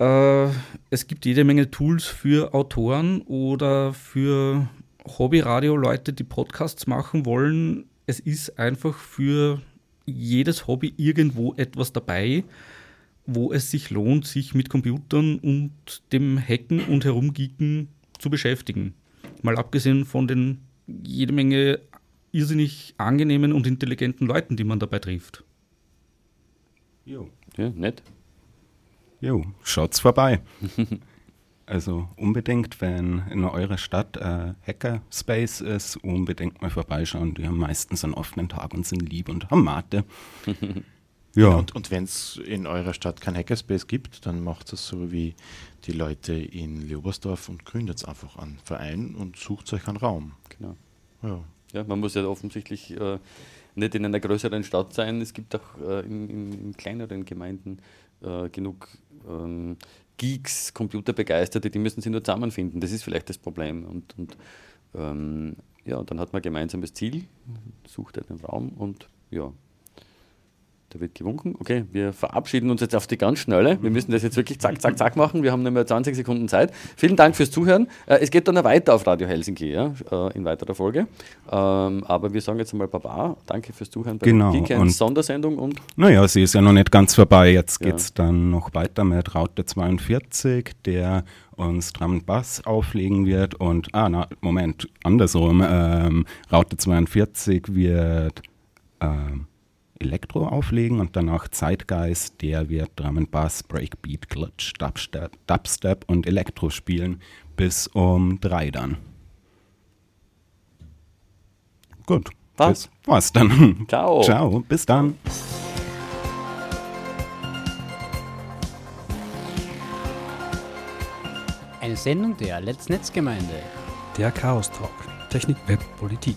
Äh, es gibt jede Menge Tools für Autoren oder für Hobbyradio-Leute, die Podcasts machen wollen. Es ist einfach für jedes Hobby irgendwo etwas dabei, wo es sich lohnt, sich mit Computern und dem Hacken und Herumgeeken zu beschäftigen. Mal abgesehen von den jede Menge irrsinnig angenehmen und intelligenten Leuten, die man dabei trifft. Jo. Ja, nett. Jo, schaut's vorbei. (laughs) also unbedingt, wenn in eurer Stadt äh, Hackerspace ist, unbedingt mal vorbeischauen. Die haben meistens einen offenen Tag und sind lieb und haben Mate. (laughs) ja, Und, und wenn es in eurer Stadt kein Hackerspace gibt, dann macht es so wie die Leute in Leobersdorf und gründet einfach einen Verein und sucht euch einen Raum. Genau. Ja. Ja, man muss ja offensichtlich äh, nicht in einer größeren Stadt sein. Es gibt auch äh, in, in, in kleineren Gemeinden äh, genug ähm, Geeks, Computerbegeisterte, die müssen sich nur zusammenfinden. Das ist vielleicht das Problem. Und, und ähm, ja, dann hat man ein gemeinsames Ziel, sucht einen Raum und ja, da wird gewunken. Okay, wir verabschieden uns jetzt auf die ganz schnelle. Wir müssen das jetzt wirklich zack, zack, zack machen. Wir haben nur mehr 20 Sekunden Zeit. Vielen Dank fürs Zuhören. Äh, es geht dann noch weiter auf Radio Helsinki ja, äh, in weiterer Folge. Ähm, aber wir sagen jetzt einmal Baba. Danke fürs Zuhören bei Genau, der und- Sondersendung und naja, sie ist ja noch nicht ganz vorbei. Jetzt Ja. geht's dann noch weiter mit Raute 42, der uns Drum und Bass auflegen wird. Und, ah, na, Moment, andersrum. Ähm, Raute 42 wird ähm, Elektro auflegen und danach Zeitgeist, der wird Drum and Bass, Breakbeat, Glitch, Dubstep, Dubstep und Elektro spielen bis um drei dann. Gut. Was? Das war's dann. (laughs) Ciao. Ciao, bis dann. Eine Sendung der Let's Netzgemeinde. Der Chaos Talk. Technik, Web, Politik.